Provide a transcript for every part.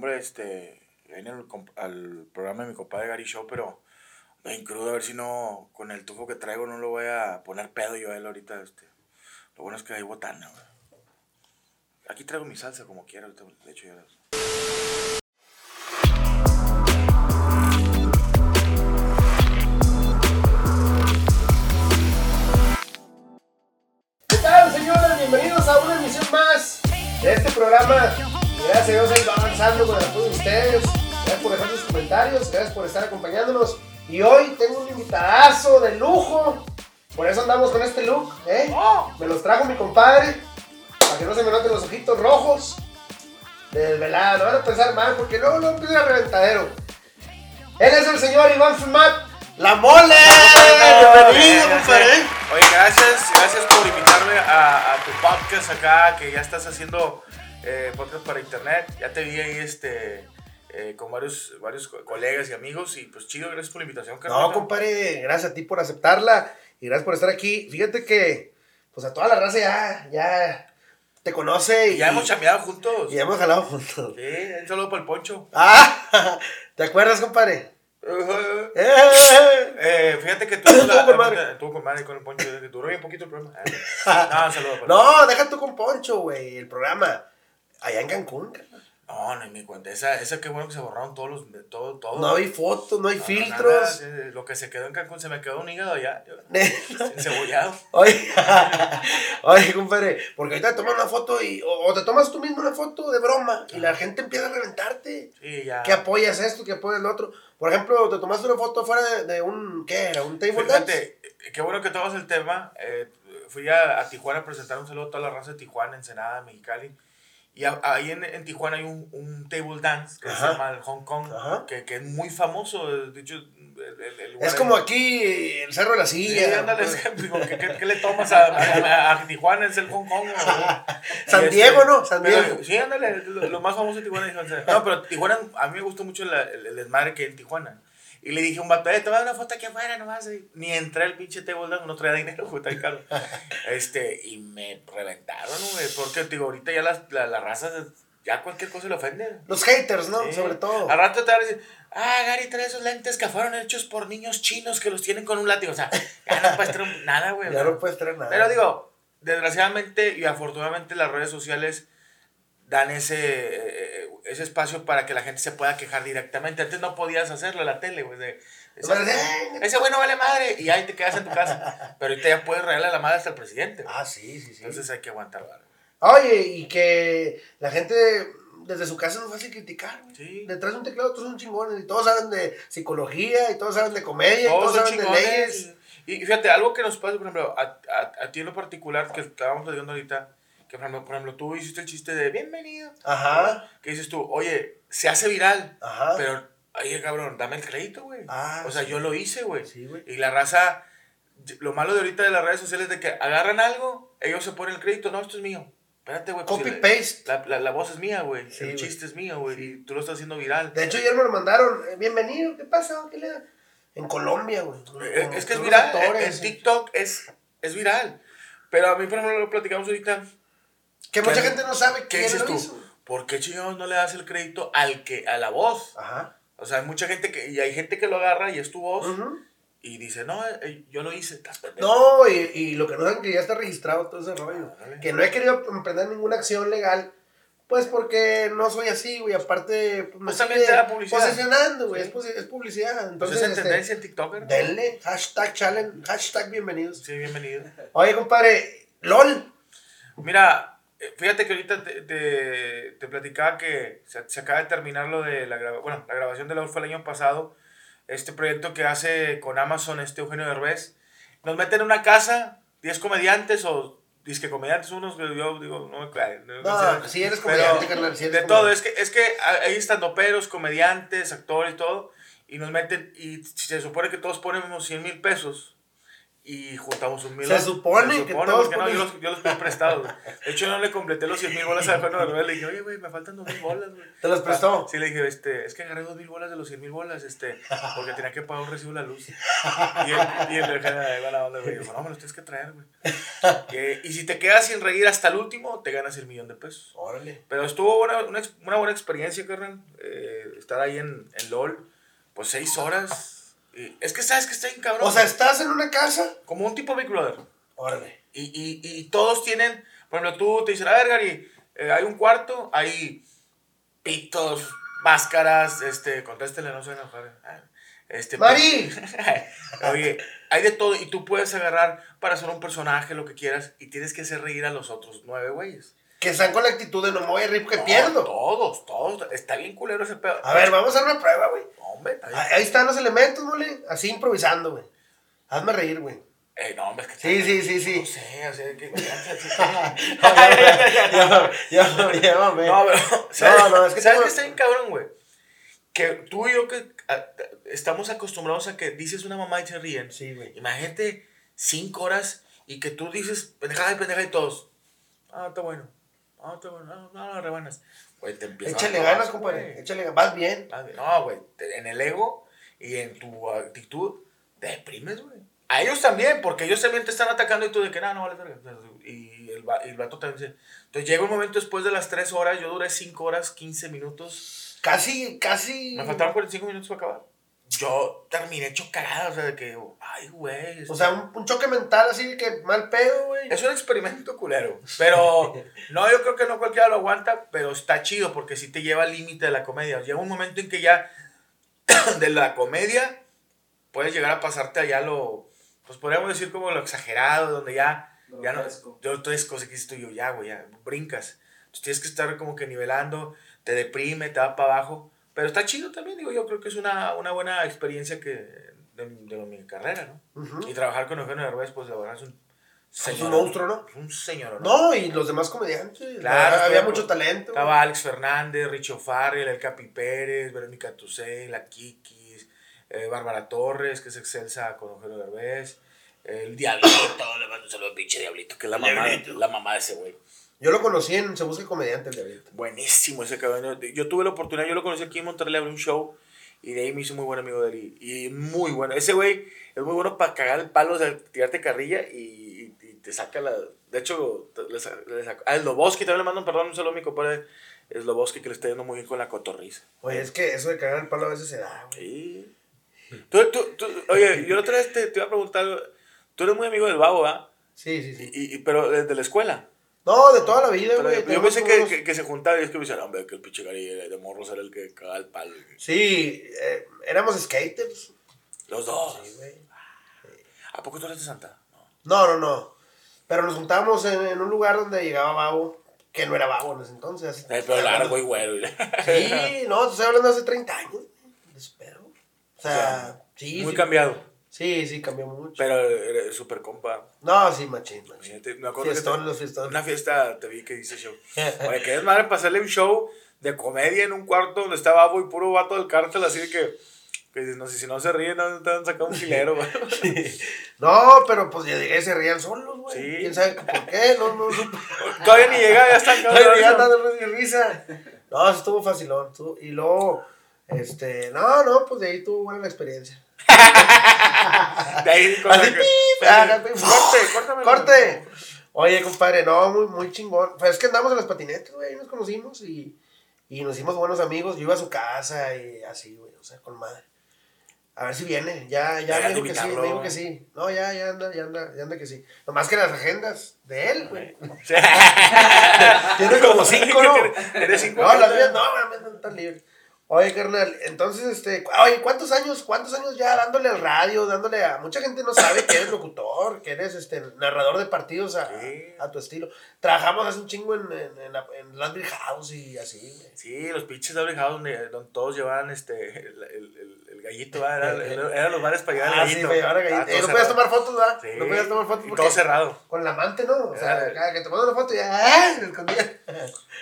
hombre, este, viene al, al programa de mi compadre Gary Show, pero bien crudo, a ver si no, con el tufo que traigo no lo voy a poner pedo yo a él ahorita, este. Lo bueno es que hay botana. Aquí traigo mi salsa como quiera, de hecho ya. Bienvenidos a una emisión más de este programa. Gracias a Dios, ahí va avanzando con el apoyo de ustedes. Gracias por dejar sus comentarios, gracias por estar acompañándonos. Y hoy tengo un invitadazo de lujo. Por eso andamos con este look, ¿eh? Me los trajo mi compadre, para que no se me noten los ojitos rojos. De desvelada, no van a pensar mal, porque luego no empieza el reventadero. Él es el señor Iván Fumat, la mole. Bienvenido, compadre. Oye, gracias, gracias por invitarme a, a tu podcast acá, que ya estás haciendo eh, podcast para internet. Ya te vi ahí este, eh, con varios, varios co- colegas y amigos y pues chido, gracias por la invitación, No, compadre, gracias a ti por aceptarla y gracias por estar aquí. Fíjate que, pues a toda la raza ya, ya te conoce y ya hemos chameado juntos. y ya hemos jalado juntos. Sí, un saludo para el Poncho. Ah, ¿te acuerdas, compadre? Eh, eh, fíjate que tú Estuvo con madre. Estuvo con madre con el Poncho, duró bien poquito el programa. Ah, No, un saludo No, deja tú con Poncho, güey, el programa. Allá en Cancún, carnal. No, no me cuenta. Esa, esa qué bueno que se borraron todos los. Todo, todo. No hay fotos, no hay No, filtros. nada, lo que se quedó en Cancún, se me quedó un hígado allá. yo- Encebollado. Oye, oye, compadre, porque ahorita te tomas una foto y, o, o te tomas tú mismo una foto de broma y la gente empieza a reventarte. Sí, ya. que apoyas esto, que apoyas lo otro. Por ejemplo, te tomaste una foto fuera de, de un, ¿qué era? ¿Un table? Fíjate, eh, qué bueno que tomas el tema. eh, fui a, a Tijuana a presentar un saludo a toda la raza de Tijuana, Ensenada, Mexicali. Y ahí en, en Tijuana hay un, un table dance que se llama el Hong Kong, que, que es muy famoso. De hecho, el, el- el lugar Es como aquí el Cerro de la Sí, Silla. ándale, que, digo, ¿qué, qué, qué le tomas a, a- a Tijuana? Es el Hong Kong. ¿no? San este, Diego, ¿no? San pero- Diego. Sí, ándale, lo, lo más famoso de Tijuana. No, pero Tijuana, a mí me gustó mucho la- el, el desmadre que hay en Tijuana. Y le dije a un vato, eh, te voy a dar una foto aquí afuera nomás. Ni entré al pinche table dance, no traía dinero, fue tan caro. Este, y me reventaron, güey. Porque, digo, ahorita ya las, la, la raza, ya cualquier cosa le ofende. Los haters, ¿no? Sí. Sobre todo. Al rato te van a decir, ah, Gary trae esos lentes que fueron hechos por niños chinos que los tienen con un látigo. O sea, ya no puedes traer nada, güey. Ya no puedes traer nada. Pero digo, desgraciadamente y afortunadamente las redes sociales dan ese, ese espacio para que la gente se pueda quejar directamente. Antes no podías hacerlo en la tele, güey. de- Ese, de, güey no vale madre y ahí te quedas en tu casa. Pero ahorita ya puedes regalar la madre hasta el presidente. güey. Ah, sí, sí, sí. Entonces hay que aguantar, vara. Oye, y que la gente desde su casa no es fácil criticar. güey. Sí. Detrás de un teclado todos son chingones y todos saben de psicología y todos saben de comedia y Todos todos son saben de chingones. leyes. Y fíjate, algo que nos pasa, por ejemplo, a, a, a ti en lo particular, que estábamos platicando ahorita, que por ejemplo, por ejemplo, tú hiciste el chiste de bienvenido. Ajá, Que dices tú, oye, se hace viral, ajá. pero, oye, cabrón, dame el crédito, güey. Ah, o sea, sí. yo lo hice, güey. Sí, güey. Y la raza, lo malo de ahorita de las redes sociales es de que agarran algo, ellos se ponen el crédito, no, esto es mío. Espérate, güey. pues, Copy paste. La, la, la voz es mía, güey. Sí, el chiste es mío, güey. Y tú lo estás haciendo viral. De hecho, ayer me lo mandaron. eh, Bienvenido, ¿qué pasa? ¿Qué le da? En Colombia, güey. Eh, Con Es que es viral. actores, En TikTok es, es viral. Pero a mí, por ejemplo, lo platicamos ahorita. Que mucha ¿Qué- gente no sabe ¿Qué quién dices lo tú? hizo. ¿Por qué chingados no le das el crédito al que, a la voz? Ajá. O sea, hay mucha gente que, y hay gente que lo agarra y es tu voz y dice, no, eh, yo lo hice, estás pendejo. No, y, y lo que no saben que ya está registrado todo ese rollo. Órale. Que no he querido emprender ninguna acción legal. Pues porque no soy así, güey. Aparte, pues, me Pues también sigue publicidad. posicionando, güey. Sí. Es, publicidad. Entonces Entonces, es en este, tendencia en TikTok. ¿no? denle. Hashtag challenge. Hashtag bienvenidos. Sí, bienvenido. Oye, compadre. LOL. Mira, eh, fíjate que ahorita te, te, te platicaba que se, se acaba de terminar lo de la, bueno, la grabación de la fue el año pasado. Este proyecto que hace con Amazon este Eugenio Derbez. Nos meten en una casa, 10 comediantes o disque comediantes, unos que yo digo, no me claro, no, No, si eres comediante, carnal. Si eres de todo, es que, es que hay estandoperos, comediantes, actores todo, y nos meten, y se supone que todos ponemos 100 mil pesos, y juntamos un mil. Se supone que todos porque no, yo los, yo los pedí prestados. De hecho, no le completé los 100 mil bolas a Juan Herbés. Le dije, oye, güey, me faltan dos mil bolas, güey. ¿Te los prestó? Sí, le dije, este, es que agarré dos mil bolas de los 100 mil bolas, este, porque tenía que pagar un recibo de la luz. Y él, y él de la onda, güey, dijo, no, me los tienes que traer, güey. Que- y si te quedas sin reír hasta el último, te ganas el millón de pesos. Órale. Pero estuvo buena, una, una buena experiencia, carnal. eh, estar ahí en, en LOL, pues seis horas. Es que sabes que está bien cabrón. O sea, estás en una casa. como un tipo Big Brother. Órale. Y, y, y todos tienen, por ejemplo, tú te dicen, a ver, Gary, eh, hay un cuarto, hay pitos, máscaras, este, contéstele, no se enojar. Ah, Este, Mari. Oye, hay de todo y tú puedes agarrar para hacer un personaje, lo que quieras, y tienes que hacer reír a los otros nueve güeyes. Que están con la actitud de no me voy a reír porque No, pierdo. Todos, todos. Está bien culero ese pedo. A ver, vamos a hacer una prueba, güey. Hombre, está bien. Ahí están los elementos, mole. Así improvisando, güey. Hazme reír, güey. Eh, no, hombre, es que Sí, sí, sí, sí. No sé, o sea, que. Llévame. No, pero. ¿sabes, no, es que ¿Sabes qué está bien cabrón, güey? Que tú y yo que estamos acostumbrados a que dices una mamá y se ríen. Sí, güey. Imagínate cinco horas y que tú dices pendejada y pendejada y todos. Ah, está bueno. Bueno. No, no, no, rebanas. Güey, te empieza Échale a ganas, compadre. Échale ganas. Vas bien. No, güey, en el ego y en tu actitud te deprimes, güey. A ellos también, porque ellos también te están atacando y tú de que no, no vale verga. Y el, va- y el vato también dice. Entonces llega un momento después de las 3 horas, yo duré 5 horas, 15 minutos. Casi, casi. Me faltaban 45 minutos para acabar. Yo terminé hecho cagada, o sea, de que, ay, güey. O sea, un, un choque mental así de que mal pedo, güey. Es un experimento culero. Pero, no, yo creo que no cualquiera lo aguanta, pero está chido porque sí te lleva al límite de la comedia. Llega un momento en que ya de la comedia puedes llegar a pasarte allá lo, pues podríamos decir como lo exagerado, donde ya, ya no, yo tres cosas que dices tú, yo ya, güey, ya, brincas. Entonces tienes que estar como que nivelando, te deprime, te va para abajo. Pero está chido también, digo, yo creo que es una, una buena experiencia que de, de mi carrera, ¿no? Y trabajar con Eugenio Derbez, pues la verdad es un Es un monstruo, ¿no? Es un señor, No, y los demás comediantes. Claro, había mucho talento. Estaba Alex Fernández, Richo Farrell, El Capi Pérez, Verónica Tusey, La Kikis, eh, Bárbara Torres, que es excelsa con Eugenio Derbez, el Diablito, le mando un saludo al pinche Diablito, que es la mamá, la mamá de ese güey. Yo lo conocí en Se Busca el Comediante, el de ahorita. Buenísimo ese cabrón. Yo tuve la oportunidad, yo lo conocí aquí en Monterrey, abrí un show y de ahí me hizo muy buen amigo de él. Y, muy bueno. Ese güey es muy bueno para cagar el palo, o sea, tirarte carrilla y, y- y te saca la. De hecho, le, le saca. A Sloboski también le mando un perdón, un saludo a mi compadre Sloboski que le está yendo muy bien con la cotorriza. Oye, es que eso de cagar el palo a veces se da, güey. Sí. Tú, tú, tú- oye, yo la otra vez te, te iba a preguntar, tú eres muy amigo del babo, ¿ah? Sí, sí, sí. Y, y- pero desde la escuela. No, de toda la vida, Pero güey. yo pensé que, unos- que, que se juntaba y es que me decían, hombre, que el pinche Gary de morros era el que cagaba el palo. Sí, eh, éramos skaters. Los dos. Sí, güey. ¿A poco tú eres de Santa? No. No, no, no. Pero nos juntábamos en, en un lugar donde llegaba Babo, que no era Babo en ese entonces. El pelo largo y güero. y- Sí, no, te estoy hablando de hace 30 años. Espero. O sea, O sea, sí. Muy sí. cambiado. Sí, sí, cambió mucho. Pero eres súper compa. No, sí, machín, machín. Me acuerdo Fiestón, que los te- fiestones. una fiesta te vi que dice show. Oye, que es madre pasarle un show de comedia en un cuarto donde está Babo y puro vato del cártel, así de que. Que no sé, si no se ríen, no te han sacado un filero, güey. No, pero pues ya llegué, se rían solos, güey. Sí. ¿Quién sabe por qué? No, no, no. Todavía ni llega, ya están Ay, ya cagados. dando y risa. No, eso estuvo facilón. estuvo- Y luego, este, no, no, pues de ahí tuvo buena la experiencia. De ahí, con Así, que- pip. Corte, córtame. ¡Corte! Oye, compadre, no, muy, muy chingón. Pues es que andamos en las patinetas, güey, nos conocimos y, y nos hicimos buenos amigos. Yo iba a su casa y así, güey, o sea, con madre. A ver si viene, ya, ya Deberías me dijo que sí, me dijo que sí. No, ya, ya anda, ya anda, ya anda que sí. Nomás que las agendas de él, güey. Tiene como cinco, ¿no? Eres cinco. No, las mías no, no están libres. Oye, carnal, entonces, este, oye, ¿cuántos años, cuántos años ya dándole al radio, dándole a... Mucha gente no sabe que eres locutor, que eres, este, narrador de partidos a, Sí. a tu estilo. Trabajamos hace un chingo en, en, en, en Landry House y así, güey. Sí, los pinches de House donde, donde todos llevaban este, el, el, el, el gallito, ¿verdad? Era- era- eran los bares para llevar el Ah, sí, gallito. güey, ahora Ah, gallito. Eh, no podías tomar fotos, ¿verdad? Sí. No podías tomar fotos Y todo cerrado. Con la amante, ¿no? O sea, cada que te mandan una foto ya... escondía.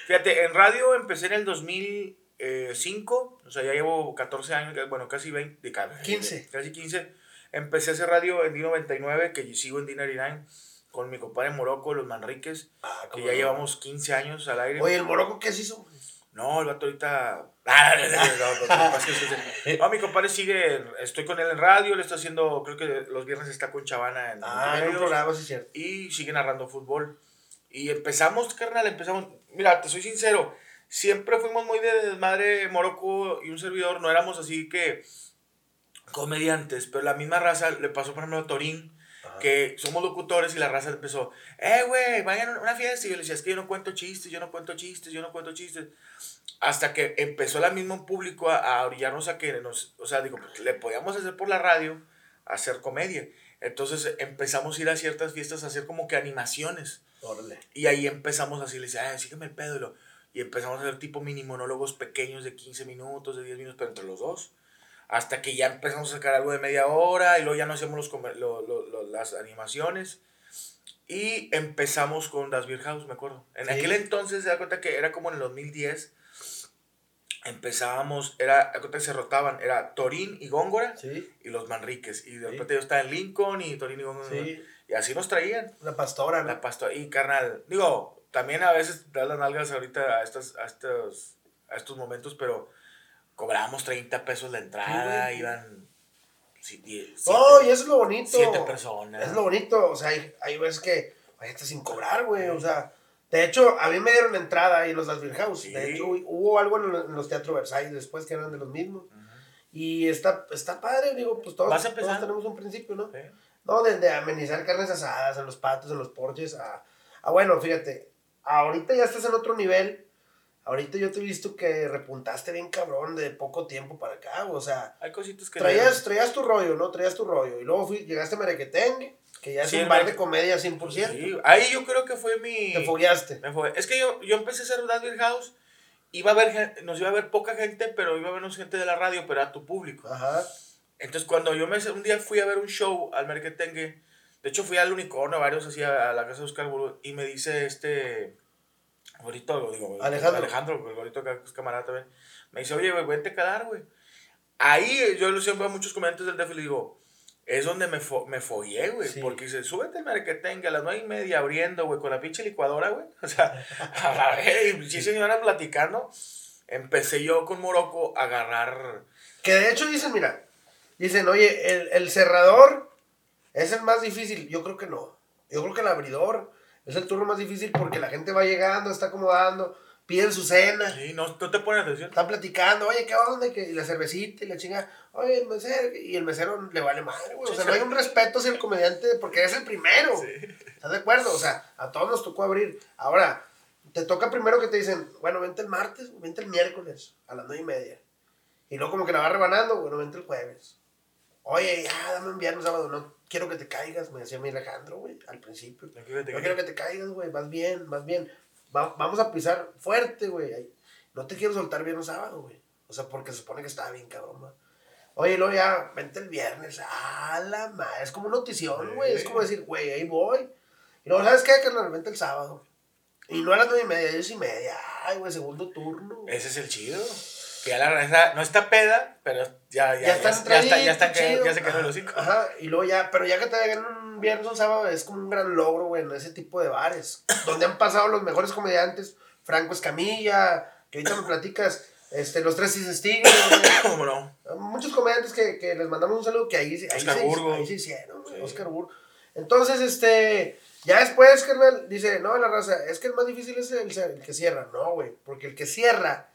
Fíjate, en radio empecé en el 2005, o sea, ya llevo 14 años, bueno, casi 20, de ca- 15. Casi 15. empecé a hacer radio en D99, que sigo en D99, con mi compadre Morocco, los Manriques, Ah, que ya no. llevamos 15 años al aire. Oye, ¿el Morocco qué se hizo? No, el vato ahorita. Ah, no, mi compadre sigue. Estoy con él en radio. Le está haciendo. Creo que los viernes está con Chavana en. Ah, en un programa, sí cierto. Y sigue narrando fútbol. Y empezamos, carnal, empezamos. Mira, te soy sincero. Siempre fuimos muy de desmadre, Morocco y un servidor. No éramos así que. comediantes. Pero la misma raza le pasó, por ejemplo, a Torín. Ajá. Que somos locutores y la raza empezó, eh, güey, vayan a una fiesta. Y yo le decía, es que yo no cuento chistes, yo no cuento chistes, yo no cuento chistes hasta que empezó el mismo público a, a orillarnos a que nos, o sea, digo, pues, le podíamos hacer por la radio, hacer comedia. Entonces empezamos a ir a ciertas fiestas a hacer como que animaciones. Órale. Y ahí empezamos así, le decía, ay, sígueme el pedo. Y, lo- y empezamos a hacer tipo mini monólogos pequeños de 15 minutos, de 10 minutos, pero entre los dos. Hasta que ya empezamos a sacar algo de media hora y luego ya no hacemos los, lo- lo- lo- las animaciones. Y empezamos con Das Beer House, me acuerdo. En Sí. aquel entonces se da cuenta que era como en el 2010. Empezábamos, era, cuenta que se rotaban, era Torín y Góngora Sí, y los Manriques. Y de Sí. repente yo estaba en Lincoln y Torín y Góngora. sí. Y así nos traían. La pastora, ¿no? La pasto y carnal, digo, también a veces das las nalgas ahorita a estos, a estos, a estos momentos, pero cobrábamos 30 pesos la entrada, Sí, iban die- No, y siete, eso es lo bonito. siete personas. Es lo bonito, o sea, hay, hay veces que vaya sin cobrar, güey, o sea, de hecho, a mí me dieron entrada ahí en los Las House, Sí. de hecho, hubo algo en los, en los Teatro Versailles después que eran de los mismos, Ujú. y está, está padre, digo, pues todos, todos tenemos un principio, ¿no? Sí. No, desde amenizar carnes asadas en los patios, en los porches, a, a bueno, fíjate, ahorita ya estás en otro nivel, ahorita yo te he visto que repuntaste bien cabrón de poco tiempo para acá, o sea, Hay cositas que... traías, traías tu rollo, ¿no? Traías tu rollo, y luego fui, llegaste a Merequetengue, que ya es Sí, un bar de comedia 100%, Sí, ahí yo creo que fue mi... te fogueaste. me Es que yo, yo empecé a hacer Beer House, iba a ver, nos iba a ver poca gente, pero iba a vernos gente de la radio, pero a tu público. Ajá, Entonces, cuando yo me, un día fui a ver un show al Merquetengue, de hecho fui al Unicornio, varios así, a, la casa de Oscar Buru, y me dice este, Gorito, lo digo, Alejandro. Alejandro, el Gorito que es camarada también, me dice, oye, güey, vente a quedar, güey. Ahí yo lo siempre a muchos comediantes del DF y le digo, es donde me, fo me follé, güey, Sí. porque dice, súbete al Merquetengue a las nueve y media abriendo, güey, con la pinche licuadora, güey. O sea, a la vez, y sí señora platicando, empecé yo con Morocco a agarrar... que de hecho dicen, mira, dicen, oye, el, el cerrador es el más difícil, yo creo que no, yo creo que el abridor es el turno más difícil porque la gente va llegando, está acomodando, piden su cena, Sí, no, no te pones atención. Están platicando, oye, ¿qué onda? Y la cervecita y la chinga, oye, el mesero, y el mesero le vale madre, güey. O sea, no hay un respeto hacia el comediante porque es el primero. ¿Estás de acuerdo? O sea, a todos nos tocó abrir. Ahora, te toca primero que te dicen, bueno, vente el martes, vente el miércoles, a las nueve y media. Y luego como que la va rebanando, bueno, vente el jueves. Oye, ya, dame un viernes, sábado, no quiero que te caigas, me decía mi Alejandro, güey, al principio. No quiero que te No caigas. quiero que te caigas, güey, vas bien, vas bien. Va- vamos a pisar fuerte, güey. No te quiero soltar viernes sábado, güey. O sea, porque se supone que estaba bien, cabrón. Oye, luego ya, vente el viernes. A la madre. Es como una notición, güey. Es como decir, güey, ahí voy. Y luego, ¿sabes qué? carnal? vente el sábado. Y no a las nueve y media, diez y media. Ay, güey, segundo turno. Ese es el chido. Que ya la raza no está peda, pero ya, ya, Ya están ya, ya, está, ya, está, ya se quedó el hocico. Ajá, y luego ya, pero ya que te hagan un viernes o un sábado es como un gran logro, güey, en ese tipo de bares, donde han pasado los mejores comediantes, Franco Escamilla, que ahorita me platicas, este, los tres güey. ¿Cómo no? muchos comediantes que, que les mandamos un saludo que ahí, ahí, Oscar se, Burgos. ahí se hicieron, Sí. Oscar Burgos. Entonces, este, ya después, carnal, dice, no, la raza, es que el más difícil es el, el que cierra, no, güey, porque el que cierra,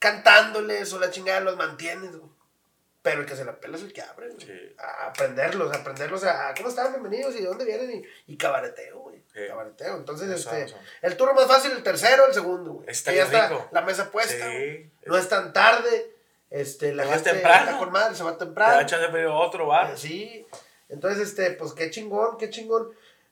cantándoles o la chingada, los mantienes, güey. Pero el que se la pela es el que abre, güey. Sí. A aprenderlos, a aprenderlos a, a cómo están, bienvenidos y de dónde vienen y, y cabareteo, güey. Sí. Cabareteo. Entonces, este, el turno más fácil, el tercero, el segundo, güey. Está ya está la mesa puesta, Sí. No es tan tarde. Este, la Se gente temprano. está con madre, se va Te temprano. de pedir otro bar. Eh, Sí. Entonces, este, pues qué chingón, qué chingón.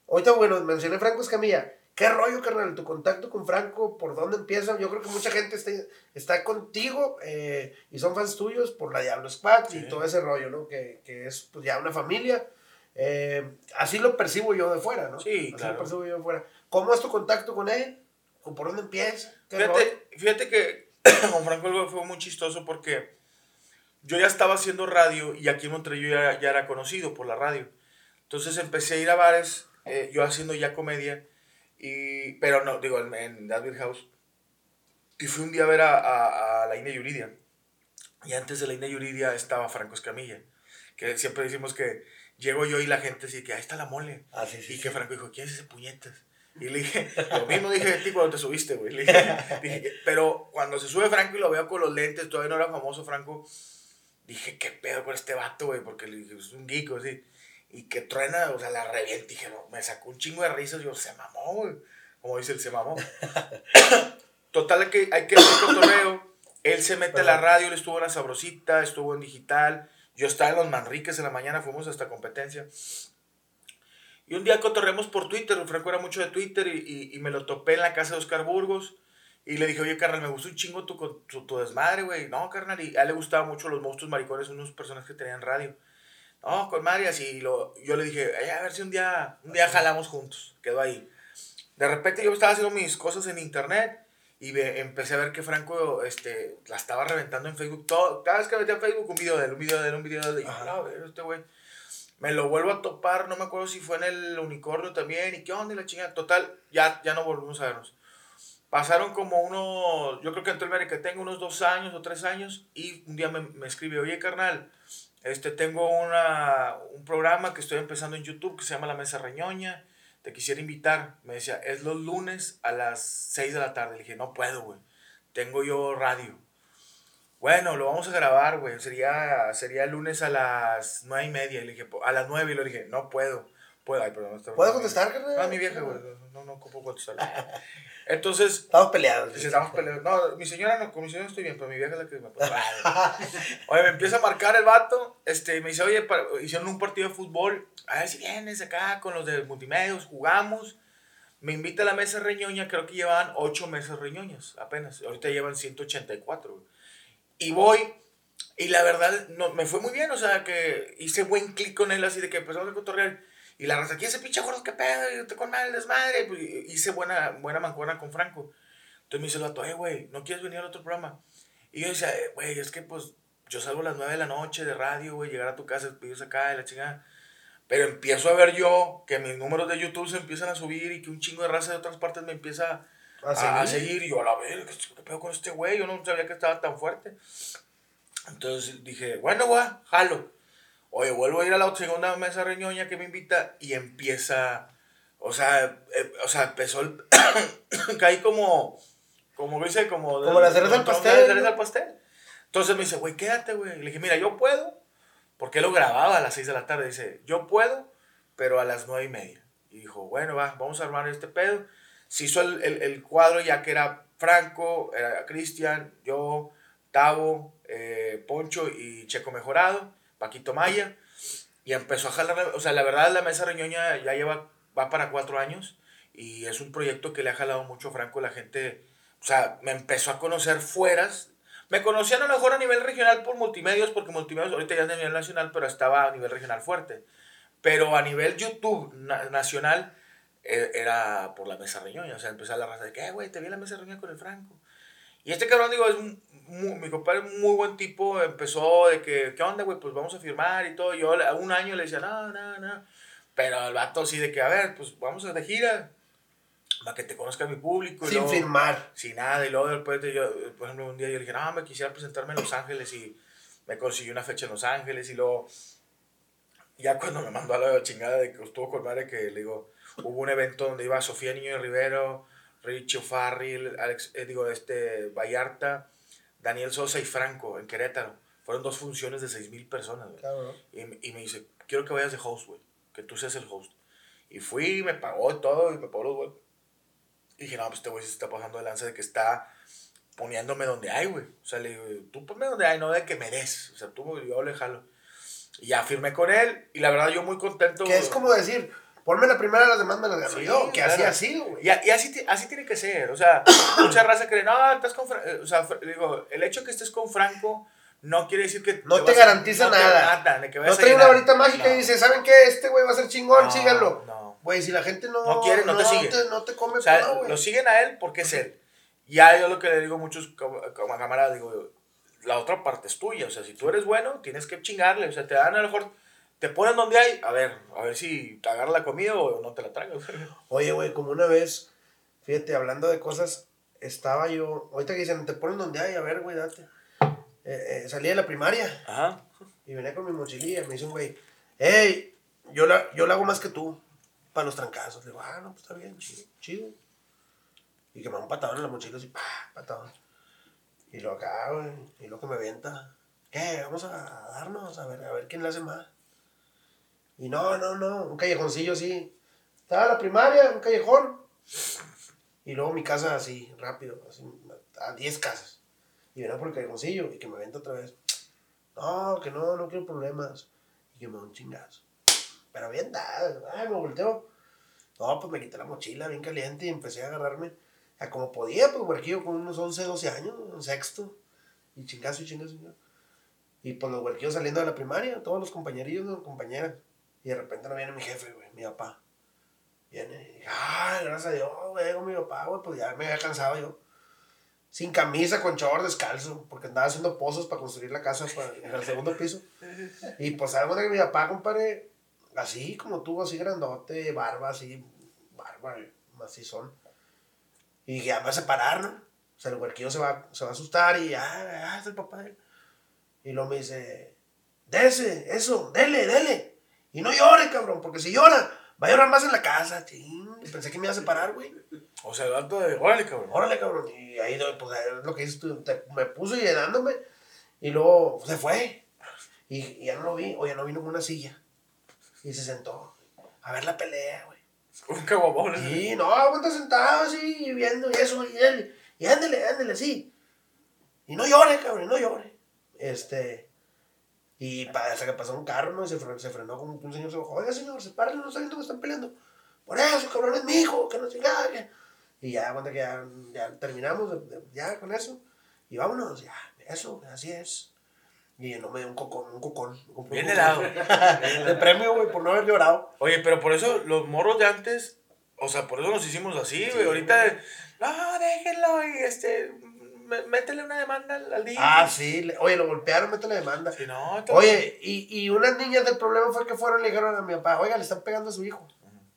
Ahorita, bueno, mencioné Franco Escamilla. ¿Qué rollo, carnal? Tu contacto con Franco, ¿por dónde empieza? Yo creo que mucha gente está, está contigo eh, y son fans tuyos por la Diablo Squad Sí. y todo ese rollo, ¿no? Que, que es pues, ya una familia. Eh, así lo percibo yo de fuera, ¿no? Sí, así claro. lo percibo yo de fuera. ¿Cómo es tu contacto con él? ¿O ¿Por dónde empieza? Fíjate, fíjate que con Franco Algo fue muy chistoso porque yo ya estaba haciendo radio y aquí en Monterrey yo ya, ya era conocido por la radio. Entonces empecé a ir a bares, eh, yo haciendo ya comedia, y, pero no, digo, en, en House. Y fui un día a ver a, a, a la India Yuridia. Y antes de la India Yuridia estaba Franco Escamilla. Que siempre decimos que llego yo y la gente dice que ahí está la mole. Ah, sí, sí, y sí. que Franco dijo, ¿quién es ese puñetas? Y le dije, lo mismo dije de ti cuando te subiste, güey. Le dije, dije, pero cuando se sube Franco y lo veo con los lentes, todavía no era famoso Franco, dije, ¿qué pedo con este vato, güey? Porque le dije, es un geek, así. Y que truena, o sea, la revienta. Dije, no, me sacó un chingo de risas. Yo, se mamó, güey. Como dice él, se mamó. Total, que hay que hacer cotorreo. Él se mete a la radio, él estuvo en la Sabrosita, estuvo en digital. Yo estaba en los Manriques en la mañana, fuimos hasta competencia. Y un día cotorreamos por Twitter, Franco era mucho de Twitter y, y, y me lo topé en la casa de Oscar Burgos. Y le dije, oye, carnal, me gustó un chingo tu, tu, tu desmadre, güey. No, carnal, y a él le gustaban mucho los monstruos maricones, unos personas que tenían radio. No, con madre, así. Lo, yo le dije, "Ay, a ver si un día, un día jalamos juntos. Quedó ahí. De repente yo estaba haciendo mis cosas en internet y ve- empecé a ver que Franco este, la estaba reventando en Facebook. Todo, cada vez que metía en Facebook, un video de él, un video de él, un video de él. Y yo. "No, este güey. Me lo vuelvo a topar, no me acuerdo si fue en el unicornio también. ¿Y qué onda? Y la chingada. Total, ya, ya no volvimos a vernos. Pasaron como unos, yo creo que entró el que tengo unos dos años o tres años y un día me, me escribe, oye carnal, este, tengo una, un programa que estoy empezando en YouTube que se llama La Mesa Reñoña, te quisiera invitar. Me decía, es los lunes a las 6 de la tarde. Le dije, no puedo, güey, tengo yo radio. Bueno, lo vamos a grabar, güey, sería, sería el lunes a las nueve y media. Le dije, "Po- a las 9 y le dije, no puedo. Puedo, ay, perdón. ¿Puedo contestar, carnal? No, mi vieja, güey, no, no ocupo contestar. Entonces, Estamos peleados. Dice, estamos peleando. No, mi señora no, con mi señora estoy bien, pero mi vieja es la que me Oye, me empieza a marcar el vato. Este, me dice, oye, para- hicieron un partido de fútbol. A ver si vienes acá con los de multimedios, jugamos. Me invita a la mesa reñoña, creo que llevaban 8 mesas reñoñas apenas. Ahorita llevan 184. güey. Y voy, y la verdad, no, me fue muy bien. O sea, que hice buen clic con él, así de que empezamos a cotorrear. Y la raza, aquí ese pinche gordo, qué pedo, y te con mal desmadre. Pues, hice buena, buena mancuerna con Franco. Entonces me dice el vato, eh, güey, ¿no quieres venir al otro programa? Y yo decía, "Eh, güey, es que pues yo salgo a las 9 de la noche de radio, güey, llegar a tu casa, pides acá y la chingada. Pero empiezo a ver yo que mis números de YouTube se empiezan a subir y que un chingo de raza de otras partes me empieza ¿A a, seguir? seguir. Y yo, a la ¿qué, qué pedo con este güey? Yo no sabía que estaba tan fuerte. Entonces dije, bueno, güey, jalo. Oye, vuelvo a ir a la segunda mesa reñoña que me invita y empieza, o sea, eh, o sea, empezó el, caí como, como dice, como... Como la cereza al pastel, la al pastel. Entonces me dice, güey, quédate, güey. Le dije, mira, yo puedo, porque él lo grababa a las 6 de la tarde. Dice, yo puedo, pero a las nueve y media. Y dijo, bueno, va, vamos a armar este pedo. Se hizo el, el, el cuadro ya que era Franco, era Cristian, yo, Tavo, eh, Poncho y Checo Mejorado, Paquito Maya. Y empezó a jalar, o sea, la verdad la mesa reñoña ya lleva, va para cuatro años. Y es un proyecto que le ha jalado mucho a Franco. La gente, o sea, me empezó a conocer fueras. Me conocían a lo mejor a nivel regional por multimedios, porque multimedios ahorita ya es de nivel nacional, pero estaba a nivel regional fuerte. Pero a nivel YouTube na- nacional eh, era por la mesa reñoña. O sea, empezó la raza de que, "Eh, güey, te vi en la mesa reñoña con el Franco. Y este cabrón, digo, es un- mu- mi compadre es un muy buen tipo. Empezó de que, ¿qué onda, güey? Pues vamos a firmar y todo. Yo a un año le decía, no, no, no. Pero el vato así de que, a ver, pues vamos a de gira. Para que te conozca mi público. y Sin luego- firmar. sin nada. Y luego después, de yo, por ejemplo, un día yo le dije, no, me quisiera presentarme en Los Ángeles y me consiguió una fecha en Los Ángeles. Y luego, ya cuando me mandó a la chingada de que estuvo con madre, que le digo, hubo un evento donde iba Sofía Niño de Rivero, Richie Farrell, Alex, eh, digo, este, Vallarta, Daniel Sosa y Franco en Querétaro. Fueron dos funciones de seis mil personas, güey. Cabrón. Y, y me dice, quiero que vayas de host, güey. Que tú seas el host. Y fui, me pagó todo y me pagó los güey. Y dije, no, pues este güey se está pasando de lanza de que está poniéndome donde hay, güey. O sea, le digo, tú ponme donde hay, no de que me des. O sea, tú, yo le jalo. Y ya firmé con él. Y la verdad, yo muy contento. Que es como decir, ponme la primera, las demás me las gano Sí, yo. Que así claro. ha sido, güey. Y, a- y así, así tiene que ser. O sea, mucha raza cree, no, estás con Franco. O sea, digo, el hecho que estés con Franco no quiere decir que. No te a- garantiza no te nada. mata, de que No a trae una varita mágica No. y dice, ¿saben qué? Este güey va a ser chingón, No, síganlo. no. Güey, si la gente no, No quiere, no te sigue. no te come O sea, güey. lo siguen a él porque es él. Ya yo lo que le digo a muchos como, como camaradas, digo, la otra parte es tuya. O sea, si tú eres bueno, tienes que chingarle. O sea, te dan a lo mejor, te ponen donde hay, a ver, a ver si te agarra la comida o no te la tragas. Oye, güey, como una vez, fíjate, hablando de cosas, estaba yo, ahorita que dicen, te ponen donde hay, a ver, güey, date. Eh, eh, salí de la primaria Ajá. y venía con mi mochililla, me dice un güey, hey, yo la, yo la hago más que tú, para los trancazos. Le digo, ah, no, pues está bien, chido, chido. Y que me da un patadón en la mochila, así, pa, patadón. Y lo acá, güey, y lo que me avienta. ¿Qué? Vamos a darnos, a ver, a ver quién le hace más. Y no, no, no, un callejoncillo así. Estaba la primaria, un callejón. Y luego mi casa así, rápido, así, a 10 casas. Y venía por el callejoncillo y que me avienta otra vez. No, que no, no quiero problemas. Y que me da un chingazo. Pero bien dado, ay, me volteo. No, pues me quité la mochila bien caliente y empecé a agarrarme a como podía, pues huerquillo con unos 11, 12 años, un sexto. Y chingazo y chingazo, chingazo. Y pues los huerquillos saliendo de la primaria, todos los compañerillos, ¿no? compañeras. Y de repente no viene mi jefe, güey, mi papá. Viene y dije, ay, gracias a Dios, güey, con mi papá, güey, pues ya me había cansado yo. Sin camisa, con short, descalzo, porque andaba haciendo pozos para construir la casa en el segundo piso. Y pues algo de que mi papá, compadre, así como tú, así grandote, barba, así, barba, macizón. Y dije, ya me vas a parar, ¿no? O sea, el huerquillo se va, se va a asustar y, ah, ah, es el papá. Y luego me dice, dese, eso, dele, dele. Y no llore, cabrón, porque si llora, va a llorar más en la casa, ching. Pensé que me iba a separar, güey. O sea, el alto de, órale, cabrón. Órale, cabrón. Y ahí, pues, es lo que te- me puso llenándome. Y luego se fue. Y, y ya no lo vi, o ya no vino con una silla. Y se sentó a ver la pelea, güey. Un caguamón. Sí, no, aguanta sentado así, y viendo y eso, y él, y ándele, ándele, sí. Y no llore, cabrón, no llore. Este, y pa- hasta que pasó un carro, ¿no? Y se frenó, se frenó como que un señor se bajó, oiga, señor, sepárale, no está viendo que están peleando. Por eso, cabrón, es mi hijo, que no se que... Y ya, cuando que ya, ya terminamos, ya con eso, y vámonos, ya, eso, así es. Y no me dio un cocón, un cocón. un. Bien helado. De premio, güey, por no haber llorado. Oye, pero por eso los morros de antes, o sea, por eso nos hicimos así, güey. Ahorita, no, déjenlo y este, métele una demanda al, DJ. Ah, sí, oye, lo golpearon, mete la demanda. No, Oye, y, y unas niñas del problema fue que fueron y le dijeron a mi papá, oiga, le están pegando a su hijo.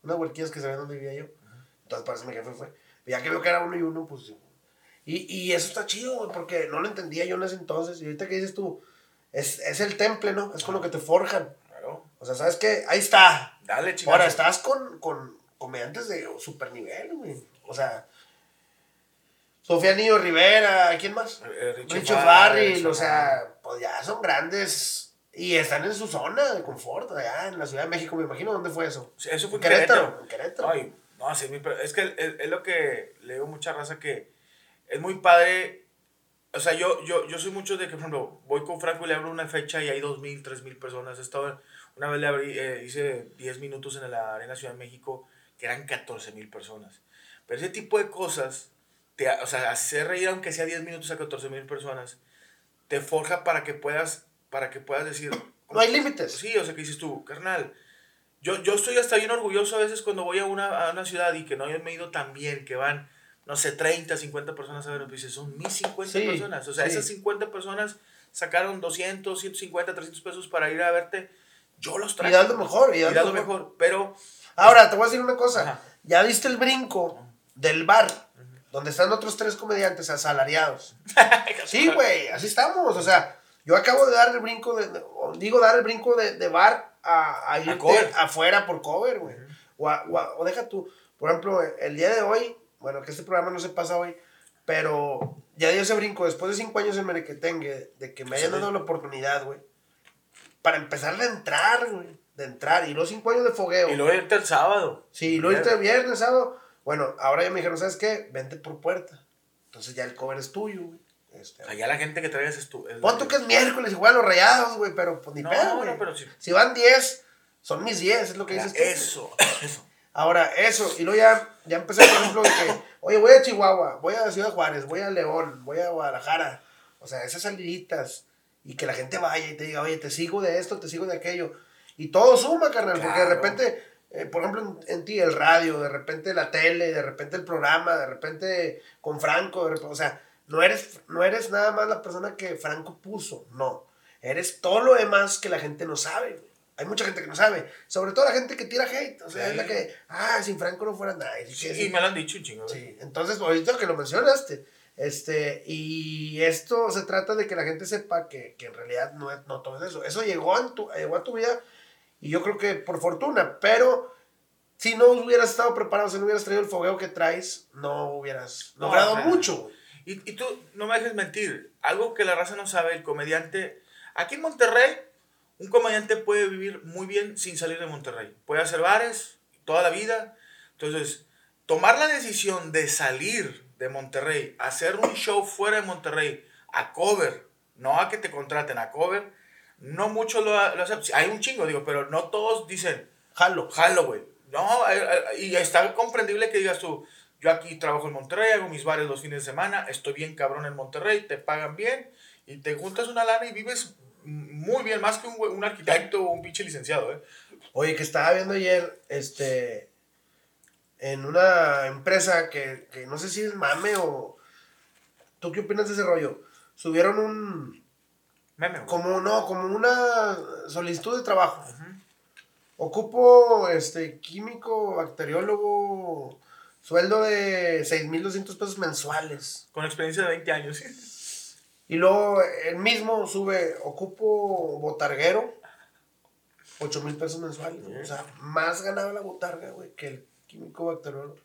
Unas huerquillas que sabían dónde vivía yo. Entonces parece que mi jefe fue. Ya que vio que era uno y uno, pues. Y, y eso está chido, güey, porque no lo entendía yo en ese entonces. Y ahorita que dices tú, es, es el temple, ¿no? Es con lo que te forjan. Claro. O sea, ¿sabes qué? Ahí está. Dale, chingada. Ahora, estás con, con comediantes de super nivel, güey. O sea, Sofía Niño Rivera, ¿quién más? Eh, Richie Richo Farrell, o sea, pues ya son grandes y están en su zona de confort, allá en la Ciudad de México, me imagino, ¿dónde fue eso? Sí, Eso fue En Querétaro, en Querétaro. Ay, no, sí, es que es, es lo que le digo mucha raza que es muy padre. O sea, yo, yo, yo soy mucho de que, por ejemplo, voy con Franco y le abro una fecha y hay dos mil, tres mil personas. He estado- una vez le abrí, eh, hice 10 minutos en la Arena Ciudad de México que eran 14 mil personas. Pero ese tipo de cosas, te, o sea, hacer reír aunque sea 10 minutos a 14 mil personas, te forja para que puedas, para que puedas decir... No hay límites. Sí, o sea, que dices tú, carnal, yo, yo estoy hasta bien orgulloso a veces cuando voy a una, a una ciudad y que no me he ido tan bien, que van, no sé, 30, 50 personas a ver, pues dices, son mis 50 Sí, personas. O sea, sí. esas 50 personas sacaron 200, 150, 300 pesos para ir a verte. Yo los Y traigo. das lo mejor, y Y lo mejor. mejor. Pero, Ahora, te voy a decir una cosa. Ajá. Ya diste el brinco del bar, donde están otros tres comediantes asalariados. Sí, güey, así estamos. O sea, yo acabo de dar el brinco, de, digo, dar el brinco de, de bar a, a irte cover. afuera por cover, güey. o, o deja tú, por ejemplo, el día de hoy, bueno, que este programa no se pasa hoy, pero ya di ese brinco después de cinco años en Merequetengue, de que me hayan Sí. dado la oportunidad, güey, para empezar de entrar, güey, de entrar, y los cinco años de fogueo. y luego irte el sábado. Sí, lo irte viernes, sábado. Bueno, ahora ya me dijeron, ¿sabes qué? Vente por puerta. Entonces ya el cover es tuyo, güey. Este, Allá la gente que traigas es tú. Pon tú que es miércoles, igual los rayados, güey, pero pues ni No, pedo, güey. no, pero sí. Si van 10, son mis 10, es lo que dices tú. Eso, eso. Ahora, eso, y luego ya, ya empecé, por ejemplo, de que, oye, voy a Chihuahua, voy a Ciudad Juárez, voy a León, voy a Guadalajara. O sea, esas saliditas. Y que la gente vaya y te diga, oye, te sigo de esto, te sigo de aquello. Y todo suma, carnal, porque de Claro. repente, eh, por ejemplo, en, en ti el radio, de repente la tele, de repente el programa, de repente con Franco, de repente, o sea, no eres, no eres nada más la persona que Franco puso, no. Eres todo lo demás que la gente no sabe, güey. Hay mucha gente que no sabe. Sobre todo la gente que tira hate. O sea, es la que, ah, sin Franco no fuera nada. Sí, sí, me lo han dicho un chingo. Sí, entonces, ahorita que lo mencionaste, este, y esto se trata de que la gente sepa que, que en realidad no, no todo es eso. Eso llegó, en tu, llegó a tu vida y yo creo que por fortuna, pero si no hubieras estado preparado, si no hubieras traído el fogueo que traes, no hubieras logrado mucho. Y, y tú no me dejes mentir, algo que la raza no sabe, el comediante, aquí en Monterrey, un comediante puede vivir muy bien sin salir de Monterrey. Puede hacer bares toda la vida. Entonces, tomar la decisión de salir de Monterrey, hacer un show fuera de Monterrey, a cover, no a que te contraten, a cover, no muchos lo, hacen. Hay un chingo, digo, pero no todos dicen, jalo. Jalo, güey. No, eh, eh, y está comprendible que digas tú, yo aquí trabajo en Monterrey, hago mis bares los fines de semana, estoy bien cabrón en Monterrey, te pagan bien y te juntas una lana y vives muy bien, más que un, un arquitecto o un pinche licenciado, ¿eh? Oye, que estaba viendo ayer, este, en una empresa que, que no sé si es mame o... ¿Tú qué opinas de ese rollo? Subieron un... Meme. Como, no, como una solicitud de trabajo. Ocupo, este, químico, bacteriólogo, sueldo de 6.200 pesos mensuales. Con experiencia de 20 años. Y luego el mismo sube, ocupo botarguero, 8 mil pesos mensuales. O sea, más ganaba la botarga, güey, que el químico bacteriólogo.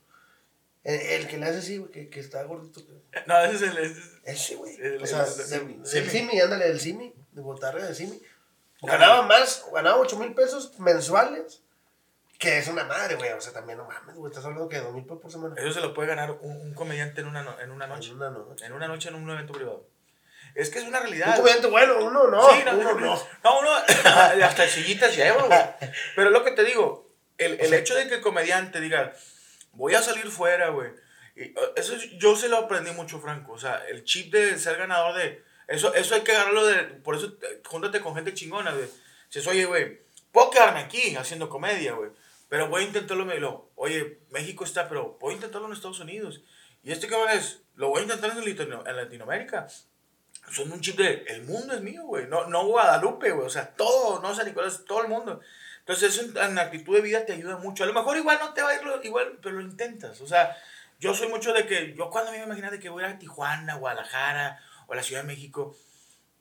El, que le hace así, güey, que, que, está gordito. No, ese es el. Ese, güey. O sea, el, del Simi, ándale, del Simi, de botarga del Simi. Ganaba más, ganaba 8 mil pesos mensuales. Que es una madre, güey. O sea, también no mames, güey. Estás hablando que 2 mil pesos por semana. Eso se lo puede ganar un, un comediante en una, en una noche. En una noche. En una noche en un evento privado. Es que es una realidad. Un comediante bueno, uno no. Sí, no, uno no. No, uno hasta sillitas lleva, güey. Pero lo que te digo, el, el hecho de que el comediante diga, voy a salir fuera, güey. Eso yo se lo aprendí mucho, Franco. O sea, el chip de ser ganador de. Eso, eso hay que agarrarlo de. Por eso, júntate con gente chingona, güey. Dices, oye, güey, puedo quedarme aquí haciendo comedia, güey. Pero voy a intentarlo. Lo, oye, México está, pero voy a intentarlo en Estados Unidos. Y este cabrón es, lo voy a intentar en Latinoamérica son un chip de, el mundo es mío, güey, no, no Guadalupe, güey, o sea, todo, no San Nicolás, todo el mundo. Entonces, eso en, actitud de vida te ayuda mucho. A lo mejor igual no te va a ir igual, pero lo intentas. O sea, yo soy mucho de que, yo cuando me imaginaba de que voy a Tijuana, Guadalajara o a la Ciudad de México,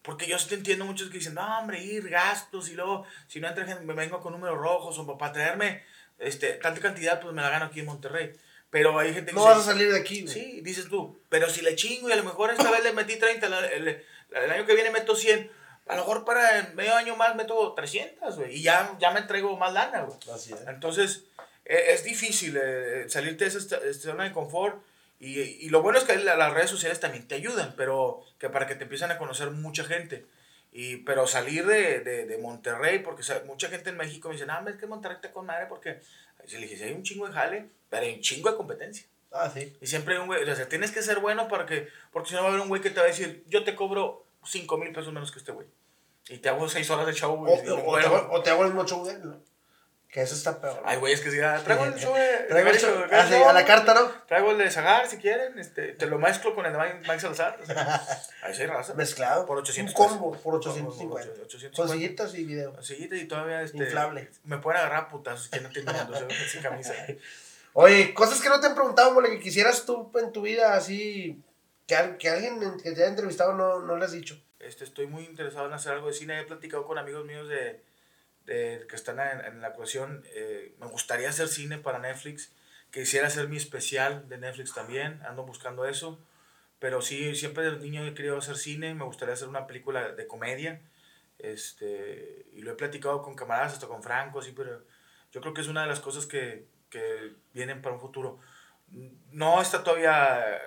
porque yo sí te entiendo muchos que dicen, no, hombre, ir, gastos, y luego, si no entra gente, me vengo con números rojos, o para traerme este, tanta cantidad, pues me la gano aquí en Monterrey. Pero hay gente que. No vas a salir de aquí, Sí, dices tú. Pero si le chingo y a lo mejor esta vez le metí 30, el, el, año que viene meto 100. A lo mejor para medio año más meto 300, güey. Y ya, ya me entrego más lana, güey. Así es. Entonces, e, es, difícil eh, salirte de esa zona de confort. Y, y, lo bueno es que las redes sociales también te ayudan, pero que para que te empiecen a conocer mucha gente. Y, pero salir de, de, de Monterrey, porque mucha gente en México me dice, no, es que Monterrey te con madre porque y le dije, si hay un chingo de jale, pero hay un chingo de competencia. Ah, sí. Y siempre hay un güey, o sea, tienes que ser bueno para que, porque si no va a haber un güey que te va a decir, yo te cobro 5 mil pesos menos que este güey. Y te hago 6 horas de show, güey. O, o, te hago, o, te hago, el mismo show de él, ¿no? Que eso está peor. Ay, güey, es que si ah, traigo el show de. Traigo el show. Ah, sí, a la carta, ¿no? Traigo el de Zagar, si quieren. Este, te lo mezclo con el de Mike Salazar. O sea, ahí sí raza. Mezclado. Por 800 Un combo, por 850. 850. Con sillitas y video. Con sillitas y todavía. Este, Inflable. Me pueden agarrar putazos que no tienen sin camisa. Oye, cosas que no te han preguntado, mole, que quisieras tú en tu vida así. Que, que alguien que te haya entrevistado no, no le has dicho. Este, estoy muy interesado en hacer algo de cine. He platicado con amigos míos de de, que están en, en la ecuación. Eh, me gustaría hacer cine para Netflix. Quisiera hacer mi especial de Netflix también. Ando buscando eso. Pero sí, siempre desde niño he querido hacer cine. Me gustaría hacer una película de comedia. Este, y lo he platicado con camaradas, hasta con Franco, así, pero yo creo que es una de las cosas que, que vienen para un futuro. No está todavía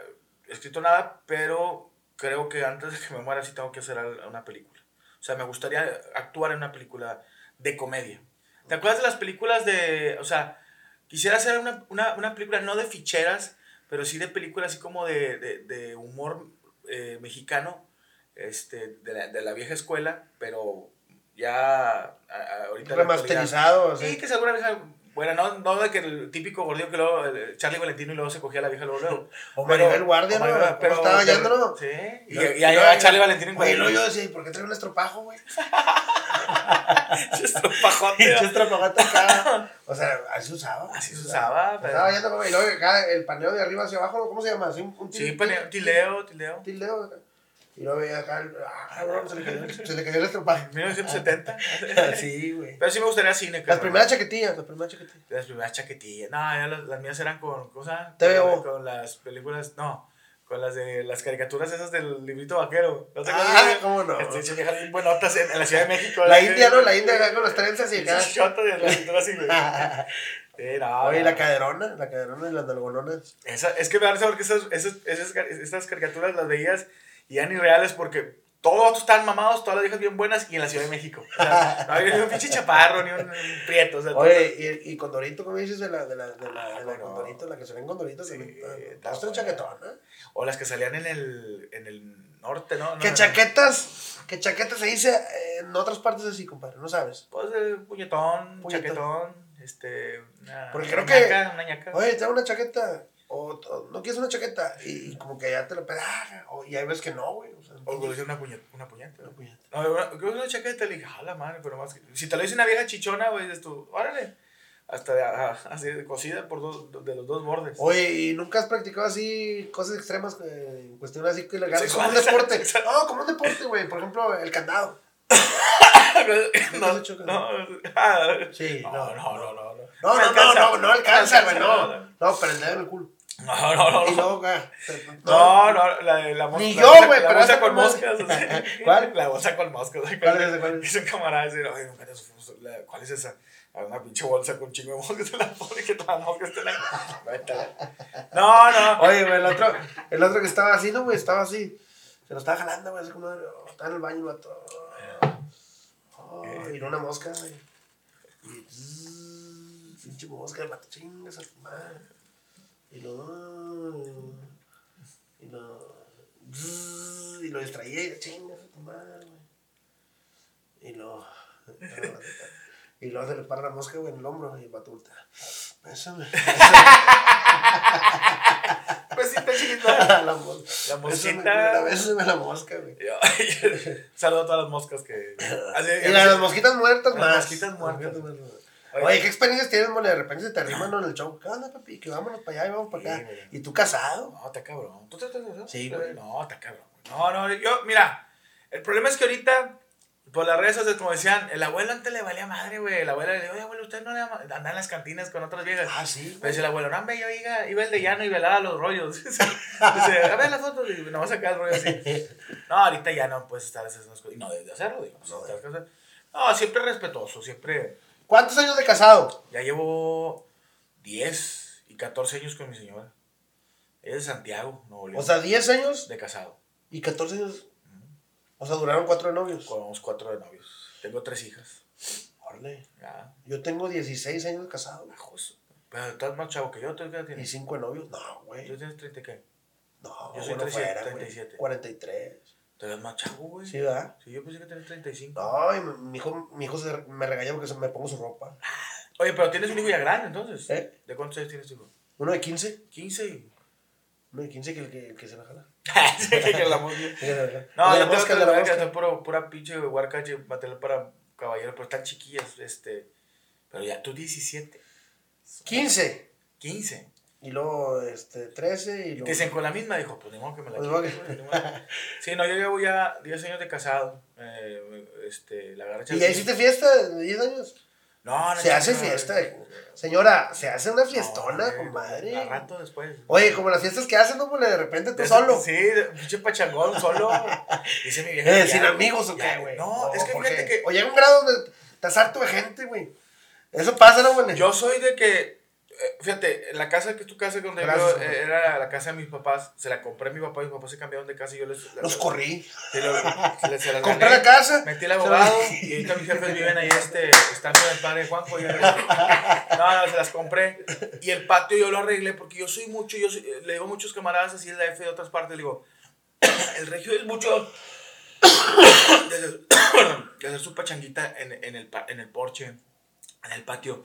escrito nada, pero creo que antes de que me muera sí tengo que hacer una película. O sea, me gustaría actuar en una película de comedia. ¿Te acuerdas de las películas de, o sea, quisiera hacer una, una, una película no de ficheras, pero sí de películas así como de, de, de humor eh, mexicano, este, de la, de la, vieja escuela, pero ya ahorita... Remasterizado. Sí, que seguramente Bueno, no, no de que el típico gordillo que luego, Charlie Valentino y luego se cogía a la vieja luego. luego. O Pero- Maribel Guardia, ¿no? Maribel, Pero estaba yéndolo. Sí. Y, No, y no, ahí va no, Charlie Valentino en Güey, luego cuadrillo. yo decía, ¿y por qué trae un estropajo, güey? Estropajote. Estropajote acá. O sea, así se usaba. Así se usaba, pero- Estaba yendo, y luego acá el paneo de arriba hacia abajo, ¿cómo se llama? Un, un Sí, paneo- tileo, tileo. Tildeo acá. Y luego veía acá, el- ah, cabrón, se le cayó, se le cayó el estropajo. 1970. Sí, güey. Pero sí me gustaría cine, Las cabrón. primeras chaquetillas, las primeras chaquetillas. Las primeras chaquetillas. No, ya las, las mías eran con cosas. TVO. Con, las películas. No, con las de las caricaturas esas del librito vaquero. ¿No te Ah? ¿cómo no? Este, viejas bien buenotas en, en la Ciudad de México. La ¿verdad? India, ¿no? La India acá con las trenzas y acá. Shot de la cintura así, güey. Sí, no, Oye, la caderona, la caderona y las nalgononas. Esa, es que me da risa porque esas, esas, esas, estas caricaturas las veías y eran irreales porque todos los estaban mamados, todas las viejas bien buenas y en la Ciudad de México. O sea, no había ni un pinche chaparro, ni un, un prieto. O sea, Oye, y, y Condorito, ¿cómo dices de la, de la, de la, de la Ah, no. Condorito? La que ve en Condorito. Sí, también. está buena. chaquetona. O las que salían en el, en el norte, ¿no? No, ¿Qué no. chaquetas? ¿Qué chaquetas se dice eh, en otras partes así, compadre? No sabes. Pues eh, puñetón, Puñetón. chaquetón, este. Una, Porque una creo que- ñaca, Una ñaca. Oye, te una chaqueta. O, o no quieres una chaqueta. Y, y como que ya te lo pedaja. O, y hay veces que no, güey. O sea, O le dicen una puñeta. Una puñeta. una puñeta. No, una, una chaqueta le dije, a la madre, pero más que. Si te lo dice una vieja chichona, güey, dices tú, órale. Hasta de, así de cosida por dos, de los dos bordes. Oye, ¿y nunca has practicado así cosas extremas eh, en cuestión así que legales? Como un deporte. No, como un deporte, güey. Por ejemplo, el candado. no, no, ah, no, no, no, no, no, no. No, no, no, no, no alcanza, güey, alcanza, no. No. No, no, no. No. luego acá. No, no, la de la mosca. Ni la yo, bolsa- güey, La pero bolsa esa con moscas. ¿Cuál? La bolsa con moscas. ¿Cuál es esa, cuál es? Dice un camarada, dice, oye, nunca te la- ¿cuál es esa? Una pinche bolsa con chingo de moscas. La pone que todas las moscas a la- No, no. Oye, güey, el otro, el otro que estaba así, ¿no, güey? Estaba así. Se lo estaba jalando, güey, así como, estaba en el baño, vato. Oh, y una mosca, güey. Y, pinche mosca, vato, chingas a tu madre. Y lo, y lo, y lo distraía y chingas a tu madre, güey. Y lo, y luego se le para la mosca, güey, en el hombro y el vato voltea. Bésame. Pues sí, está chiquita. la mosca. La mosquita. bésame la mosca, güey. Saludo a todas las moscas que. Así, Y las, las mosquitas muertas Las más. mosquitas muertas. Oye, Oye, ¿qué experiencias tienes, mole? De repente se te arriman en el show. ¿Qué onda, papi? Que vámonos para allá y vamos para Sí, acá. ¿Y tú casado? No, está cabrón. ¿Tú te estás casado? Sí, güey. No, está cabrón. No, no, yo, mira, el problema es que ahorita, por las redes sociales, como decían, el abuelo antes le valía madre, güey. El abuelo le dijo, oye, abuelo, usted no le ama. Anda en las cantinas con otras viejas. Ah, sí. Pero dice el abuelo, no, yo iba, iba el de llano y velaba los rollos. dice, a ver las fotos y no vas a sacar el rollo así. No, ahorita ya no puedes estar haciendo esas cosas. Y no debes de hacerlo, digo. No, No, no, siempre respetuoso, siempre. ¿Cuántos años de casado? Ya llevo 10 y 14 años con mi señora. Ella es de Santiago, Nuevo León. O sea, 10 años de casado. y 14 años. O sea, duraron cuatro de novios. Los cuatro de novios. Tengo tres hijas. Órale. Ya. Yo tengo 16 años de casado. güey. Bajos. Pero estás más chavo que yo. ¿Tú qué edad Y tienes? 5 de novios. No, ¿Tú güey. tienes 30 y qué? No, Yo soy bueno, 37, fuera, güey. 37. 43. Te ves más chavo, güey. Sí, ¿verdad? Sí, yo pensé que tenías 35. No, y mi, hijo, mi hijo se, me regaña porque se me pongo su ropa. Oye, pero tienes un hijo ya grande, entonces. ¿Eh? ¿De cuántos años tienes hijo? Uno de 15. 15 y... Uno de 15 que, el que, el que se la jala. Sí, que la. No, No, que de la que puro, pura pinche huarcache, material para caballeros, pero están chiquillas, este... Pero ya, tú 17, 15. 15. Y luego, este, 13 y Te luego... dicen con la misma, dijo, pues ni modo que me la Pues, quite. Sí, no, yo llevo ya 10 años de casado. Eh, este, la garcha... ¿Y ya hiciste fiesta de 10 años? No, no. Se hace no, fiesta. no, Señora, se hace una no, fiestona, güey, compadre. A rato después. Oye, como las fiestas que hacen, ¿no? Pues de repente tú solo. Sí, pinche pachangón, solo. Dice mi vieja. Eh, sin ya, amigos o qué, güey. No, es que fíjate que O llega un grado donde estás harto de gente, güey. Eso pasa, ¿no, güey? yo soy de que. Eh, Fíjate, la casa que es tu casa, donde Gracias, yo, eh, era la casa de mis papás, se la compré a mi papá, mis papás se cambiaron de casa y yo les. Los corrí. Sí, lo- se les- se Compré gané. la casa. Metí el se abogado la- y ahorita mis jefes viven ahí, este, están con el padre Juanjo. Y yo, no, no, se las compré. Y el patio yo lo arreglé porque yo soy mucho, yo soy- le digo a muchos camaradas así en la F de otras partes, le digo, el regio es mucho de hacer, de hacer su pachanguita en, en, el, en el porche, en el patio.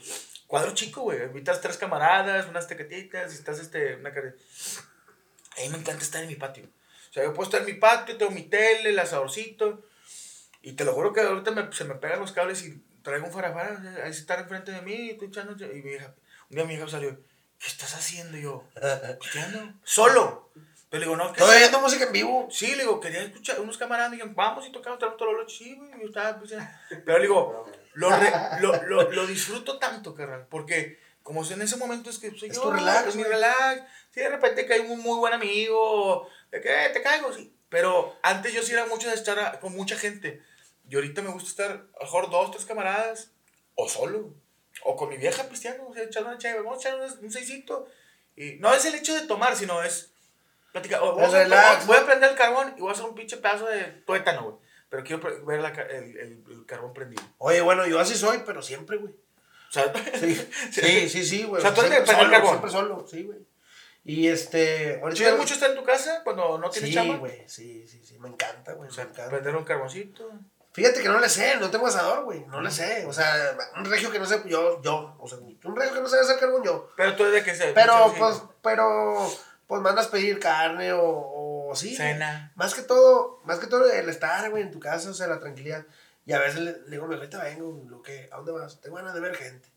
Cuadro chico, güey. Invitas tres camaradas, unas tequetitas, y estás este, una cara. A mí me encanta estar en mi patio. O sea, yo puedo estar en mi patio, tengo mi tele, el asadorcito. Y te lo juro que ahorita me, se me pegan los cables y traigo un farafara, ahí está enfrente de mí, echando. Y mi hija, un día mi hija salió, ¿qué estás haciendo? Y yo, escuchando, solo. Pero le digo, no, ¿Estoy oyendo música en vivo? Sí, le digo, quería escuchar unos camaradas, me dijeron, vamos y tocamos, tenemos todo lo Sí, güey, yo estaba, pues, pero le digo, lo, lo, lo, lo, disfruto tanto, carnal, porque como en ese momento es que soy es yo, tu relax, es mi relax. Sí, de repente cae un muy buen amigo, de que te caigo, sí. Pero antes yo sí era mucho de estar con mucha gente. Y ahorita me gusta estar, a lo mejor dos, tres camaradas, o solo, o con mi vieja cristiano, o sea, echando una chévere, vamos a echar un, un seisito. Y no es el hecho de tomar, sino es platicar. O, vamos a- relax, voy a prender el carbón y voy a hacer un pinche pedazo de tuétano, güey. Pero quiero ver la el, el, el carbón prendido. Oye, bueno, yo así soy, pero siempre, güey. O sea, Sí, sí, sí, sí, güey. O sea, tú eres de siempre prender solo, carbón. siempre solo, sí, güey. Y este... ahorita- ¿Chidas mucho estar en tu casa cuando no tienes Sí, chamba? güey, sí, sí, sí, me encanta, güey, O sea, me encanta. prender un carboncito. Fíjate que no le sé, no tengo asador, güey, no le sé. O sea, un regio que no sé, yo, yo, o sea, un regio que no sabe hacer carbón, yo. Pero tú desde que se. Pero, sí, pues, pero, pues mandas pedir carne o, o sí. Cena. Más que todo, más que todo el estar, güey, en tu casa, o sea, la tranquilidad. Y a veces le, le digo, ahorita vengo, lo que, ¿a dónde vas? Tengo ganas de ver gente.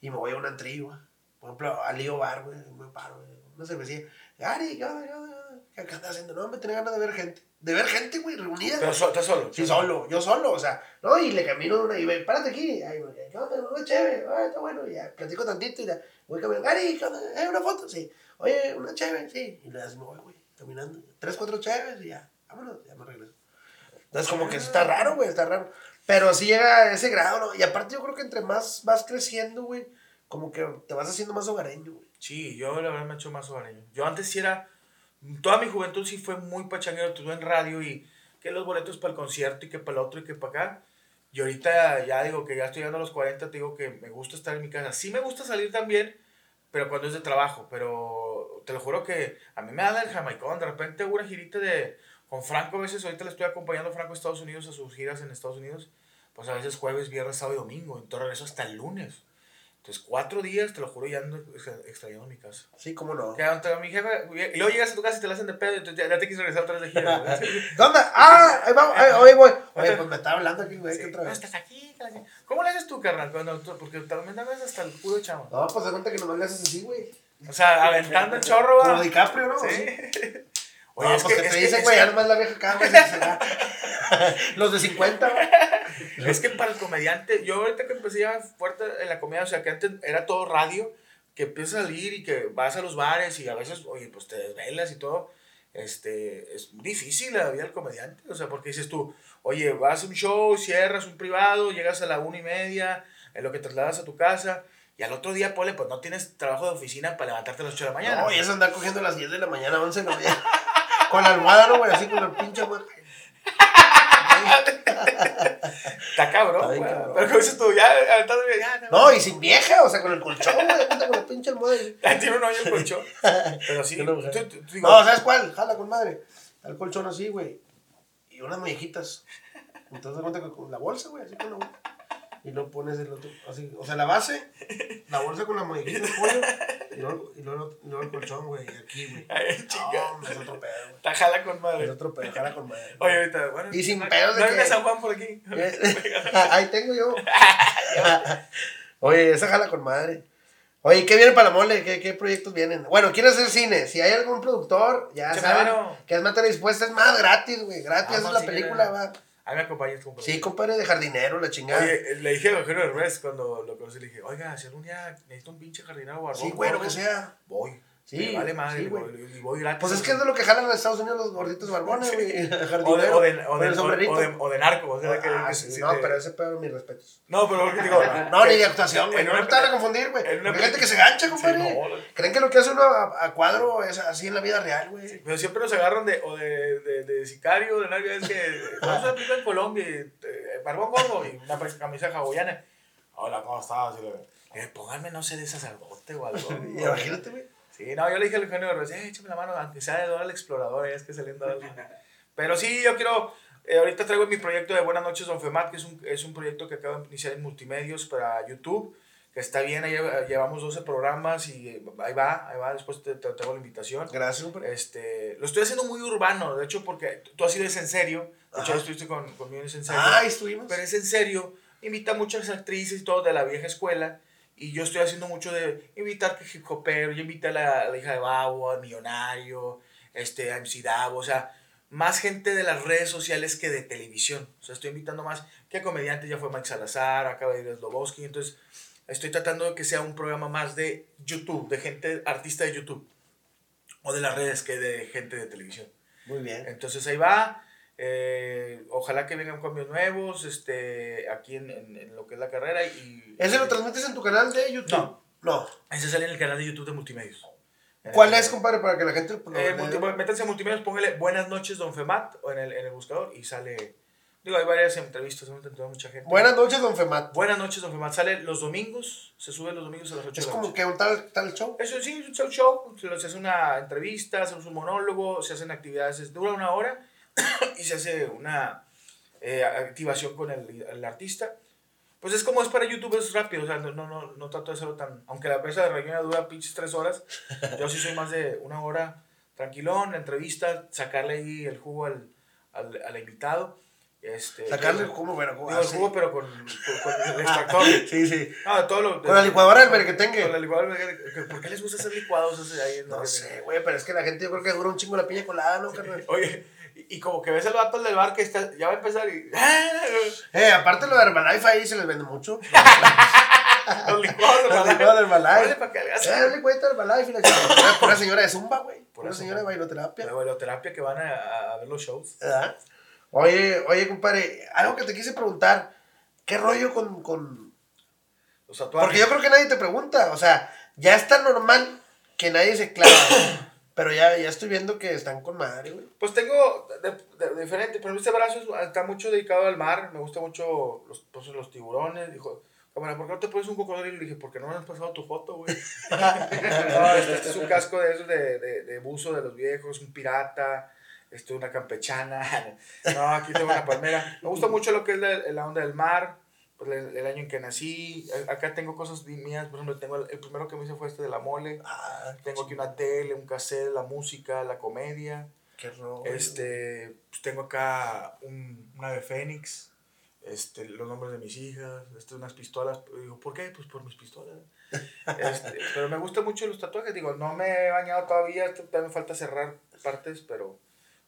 Y me voy a una antigua. Por ejemplo, al Lío Bar, güey, me paro, güey, una cervecilla. Gary, ¿qué onda, qué onda, qué andas haciendo? No, me tenía ganas de ver gente. De ver gente, güey, reunida. Pero so- estás solo. Sí, solo, yo solo, o sea, no, y le camino de una y ve, párate aquí, ay, güey, ¿qué onda? Una chévere, ah, está bueno, y ya, platico tantito y ya, voy caminando, Gary, ¿qué onda? ¿Eh, una foto? Sí, oye, una chévere, sí, y le das, me voy, caminando, tres, cuatro chéveres y ya, vámonos, ya me regreso. Entonces, como que eso está raro, güey, está raro, pero sí llega a ese grado, ¿no? Y aparte yo creo que entre más vas creciendo, güey, como que te vas haciendo más hogareño, güey. Sí, yo la verdad me he hecho más hogareño. Yo antes sí era. Toda mi juventud sí fue muy pachanguero. Estuve en radio y que los boletos para el concierto y que para el otro y que para acá. Y ahorita ya digo que ya estoy llegando a los 40, te digo que me gusta estar en mi casa. Sí me gusta salir también, pero cuando es de trabajo. Pero te lo juro que a mí me da el jamaicón. De repente una girita de, con Franco a veces. Ahorita le estoy acompañando a Franco a Estados Unidos a sus giras en Estados Unidos. Pues a veces jueves, viernes, sábado y domingo. Entonces regreso hasta el lunes. Entonces cuatro días, te lo juro, ya ando ex- extrañando mi casa. Sí, cómo no. Que mi jefe, y luego llegas a tu casa y te la hacen de pedo, entonces ya, ya te quise regresar otra vez de gira. ¿Dónde? Ah, ahí vamos, ahí, ahí voy. Oye, pues me estaba hablando aquí, güey, que otra vez. estás aquí. ¿Cómo le haces tú, carnal? Cuando porque también dabas hasta el culo chavo. No, pues se cuenta que nomás le haces así, güey. O sea, aventando el chorro, Como va. DiCaprio, ¿no? Sí. Oye, no, es pues que, que, te dicen, güey, ya nomás la vieja acá, güey, va. Los de 50, güey. Es que para el comediante, yo ahorita que empecé ya fuerte en la comedia, o sea, que antes era todo radio, que empiezas a salir y que vas a los bares y a veces, oye, pues te desvelas y todo, este, es difícil la vida del comediante, o sea, porque dices tú, oye, vas a un show, cierras un privado, llegas a la una y media, en lo que trasladas a tu casa, y al otro día, pole, pues no tienes trabajo de oficina para levantarte a las 8 de la mañana. No, y eso andar cogiendo a las 10 de la mañana, 11 de la mañana. Con la almohada, ¿no, güey? Así con la pinche almohada. Está cabrón, Ay, güey. cabrón. Pero como dices tú, ya, aventando, ya, No, y sin vieja, o sea, con el colchón, güey. Con la pinche almohada. tiene un hoyo el colchón. Pero sí, Qué mujer. tú- tú- digo, No, ¿sabes cuál? Jala con madre. El colchón así, güey. Y unas mollejitas. Entonces, te cuenta que con la bolsa, güey, así con la bolsa. Y luego pones el otro, así, o sea, la base, la bolsa con la mollejitas de pollo, y luego, y luego, y luego el colchón, güey, y aquí, güey. Ay, chinga. No, es otro pedo, güey. Está jala con Es madre. otro pedo, jala con madre. Oye, ahorita, bueno. Y sin no- pedos de No que- vengas a Juan por aquí. Ahí tengo yo. Oye, esa jala con madre. Oye, ¿qué viene para la mole? ¿Qué, qué proyectos vienen? Bueno, quiero hacer cine. Si hay algún productor, ya saben que es materia dispuesta. Es más gratis, güey. Gratis Vamos, es la sí, película, va. Ahí me acompañas, compadre. Sí, compadre de jardinero, la chingada. Oye, le dije a Eugenio Derbez cuando lo conocí, le dije, oiga, si algún día necesito un pinche jardinero barbón. sí, gordo, que sea. Voy. Sí, Me vale madre, sí, y güey. gratis. Pues es que es de lo que jalan en Estados Unidos los gorditos barbones, güey. O de, o, o, de, o, de, o de narco. O sea, que, Ah, que sí, si no, te- pero ese pedo, mis respetos. No, pero lo que digo. No, ni de actuación, güey. No te van a confundir, güey. Hay gente que se gancha, compadre. Sí, no, Creen que lo que hace uno a, a cuadro es así en la vida real, güey. Pero siempre nos agarran de, o de, de, de sicario, de narco, es que vamos a en Colombia, eh, barbón gordo y una camisa hawaiana. Hola, ¿cómo estás? Eh, pónganme, no sé, de sacerdote o algo. Imagínate, güey. Sí, no, yo le dije al Eugenio Derbez, eh, échame la mano, aunque sea de Dora el Explorador, ya es que saliendo algo. Pero sí, yo quiero, eh, ahorita traigo mi proyecto de Buenas noches, Don Femat, que es un, es un proyecto que acabo de iniciar en multimedios para YouTube, que está bien, ahí llevamos 12 programas y ahí va, ahí va, después te, te, la invitación. Gracias, Este, lo estoy haciendo muy urbano, de hecho, porque tú así es en serio, de hecho estuviste con, conmigo en serio. Ah, estuvimos. Pero es en serio, invita a muchas actrices y todo de la vieja escuela, y yo estoy haciendo mucho de invitar que hip hopero, yo invité a la, hija de Babo, al millonario, este, a MC Davo, o sea, más gente de las redes sociales que de televisión. O sea, estoy invitando más que a comediantes, ya fue Mike Salazar, acaba de ir Sloboski, entonces estoy tratando de que sea un programa más de YouTube, de gente, artista de YouTube, o de las redes que de gente de televisión. Muy bien. Entonces ahí va. Eh, ojalá que vengan cambios nuevos este, aquí en, en, lo que es la carrera. Y, ¿Ese lo transmites en tu canal de YouTube? No. No. Ese sale en el canal de YouTube de Multimedios. ¿Cuál es, compadre, para que la gente... Eh, métanse a Multimedios, póngale Buenas noches, Don Femat, o en el, en el buscador, y sale Digo, hay varias entrevistas, hemos entrevistado mucha gente. Buenas noches, don Femat. Buenas noches, don Femat. Sale los domingos, se sube los domingos a las 8 ¿Es como que un tal, tal show? Eso sí, es un show. Se hace una entrevista, hacemos un monólogo, se hacen actividades, dura una hora y se hace una eh, activación con el, el, artista. Pues es como es para YouTube, es rápido, o sea, no, no, no, trato de hacerlo tan... Aunque la presa de rellena dura pinches tres horas, yo sí soy más de una hora tranquilón, entrevista, sacarle ahí el jugo al, al, al invitado. Este, Sacarle el jugo, pero con, el jugo, pero con, con, el extractor. sí, sí. No, todo lo, con la licuadora del merquetengue. Con la licuadora del. ¿Por qué les gusta hacer licuados ahí? No, sé, güey, pero es que la gente yo creo que dura un chingo la piña colada, ¿no, carnal? Oye, y, como que ves el vato del bar que está, ya va a empezar y... eh, aparte lo de Herbalife ahí se les vende mucho. Los licuados de Herbalife. Los licuados de Herbalife. para que Eh, el licuadito de Herbalife. Y la señora de Zumba, güey. Una señora de bailoterapia. De bailoterapia que van a, a ver los shows. ¿Verdad? Oye, oye, compadre, algo que te quise preguntar. ¿Qué rollo con, con... los tatuajes? Porque yo creo que nadie te pregunta. O sea, ya está normal que nadie se clava. Pero ya, ya estoy viendo que están con madre, güey. Pues tengo de, diferente, pero este brazo está mucho dedicado al mar. Me gusta mucho los, pues, los tiburones. Dijo, cámara, ¿por qué no te pones un cocodrilo? Le dije, ¿por qué no me has pasado tu foto, güey? no, este, este, es un casco de esos de, de, de buzo de los viejos, un pirata estoy una campechana, no, aquí tengo una palmera. Me gusta mucho lo que es la, onda del mar, pues el, año en que nací. Acá tengo cosas mías, por ejemplo, tengo el, primero que me hice fue este de la mole. Ah, tengo aquí una tele, un cassette, la música, la comedia. Qué rollo. Este, pues tengo acá un, una de Fénix, este, los nombres de mis hijas, este, unas pistolas. Digo, ¿por qué? Pues por mis pistolas. Este, pero me gustan mucho los tatuajes. Digo, no me he bañado todavía, todavía me falta cerrar partes, pero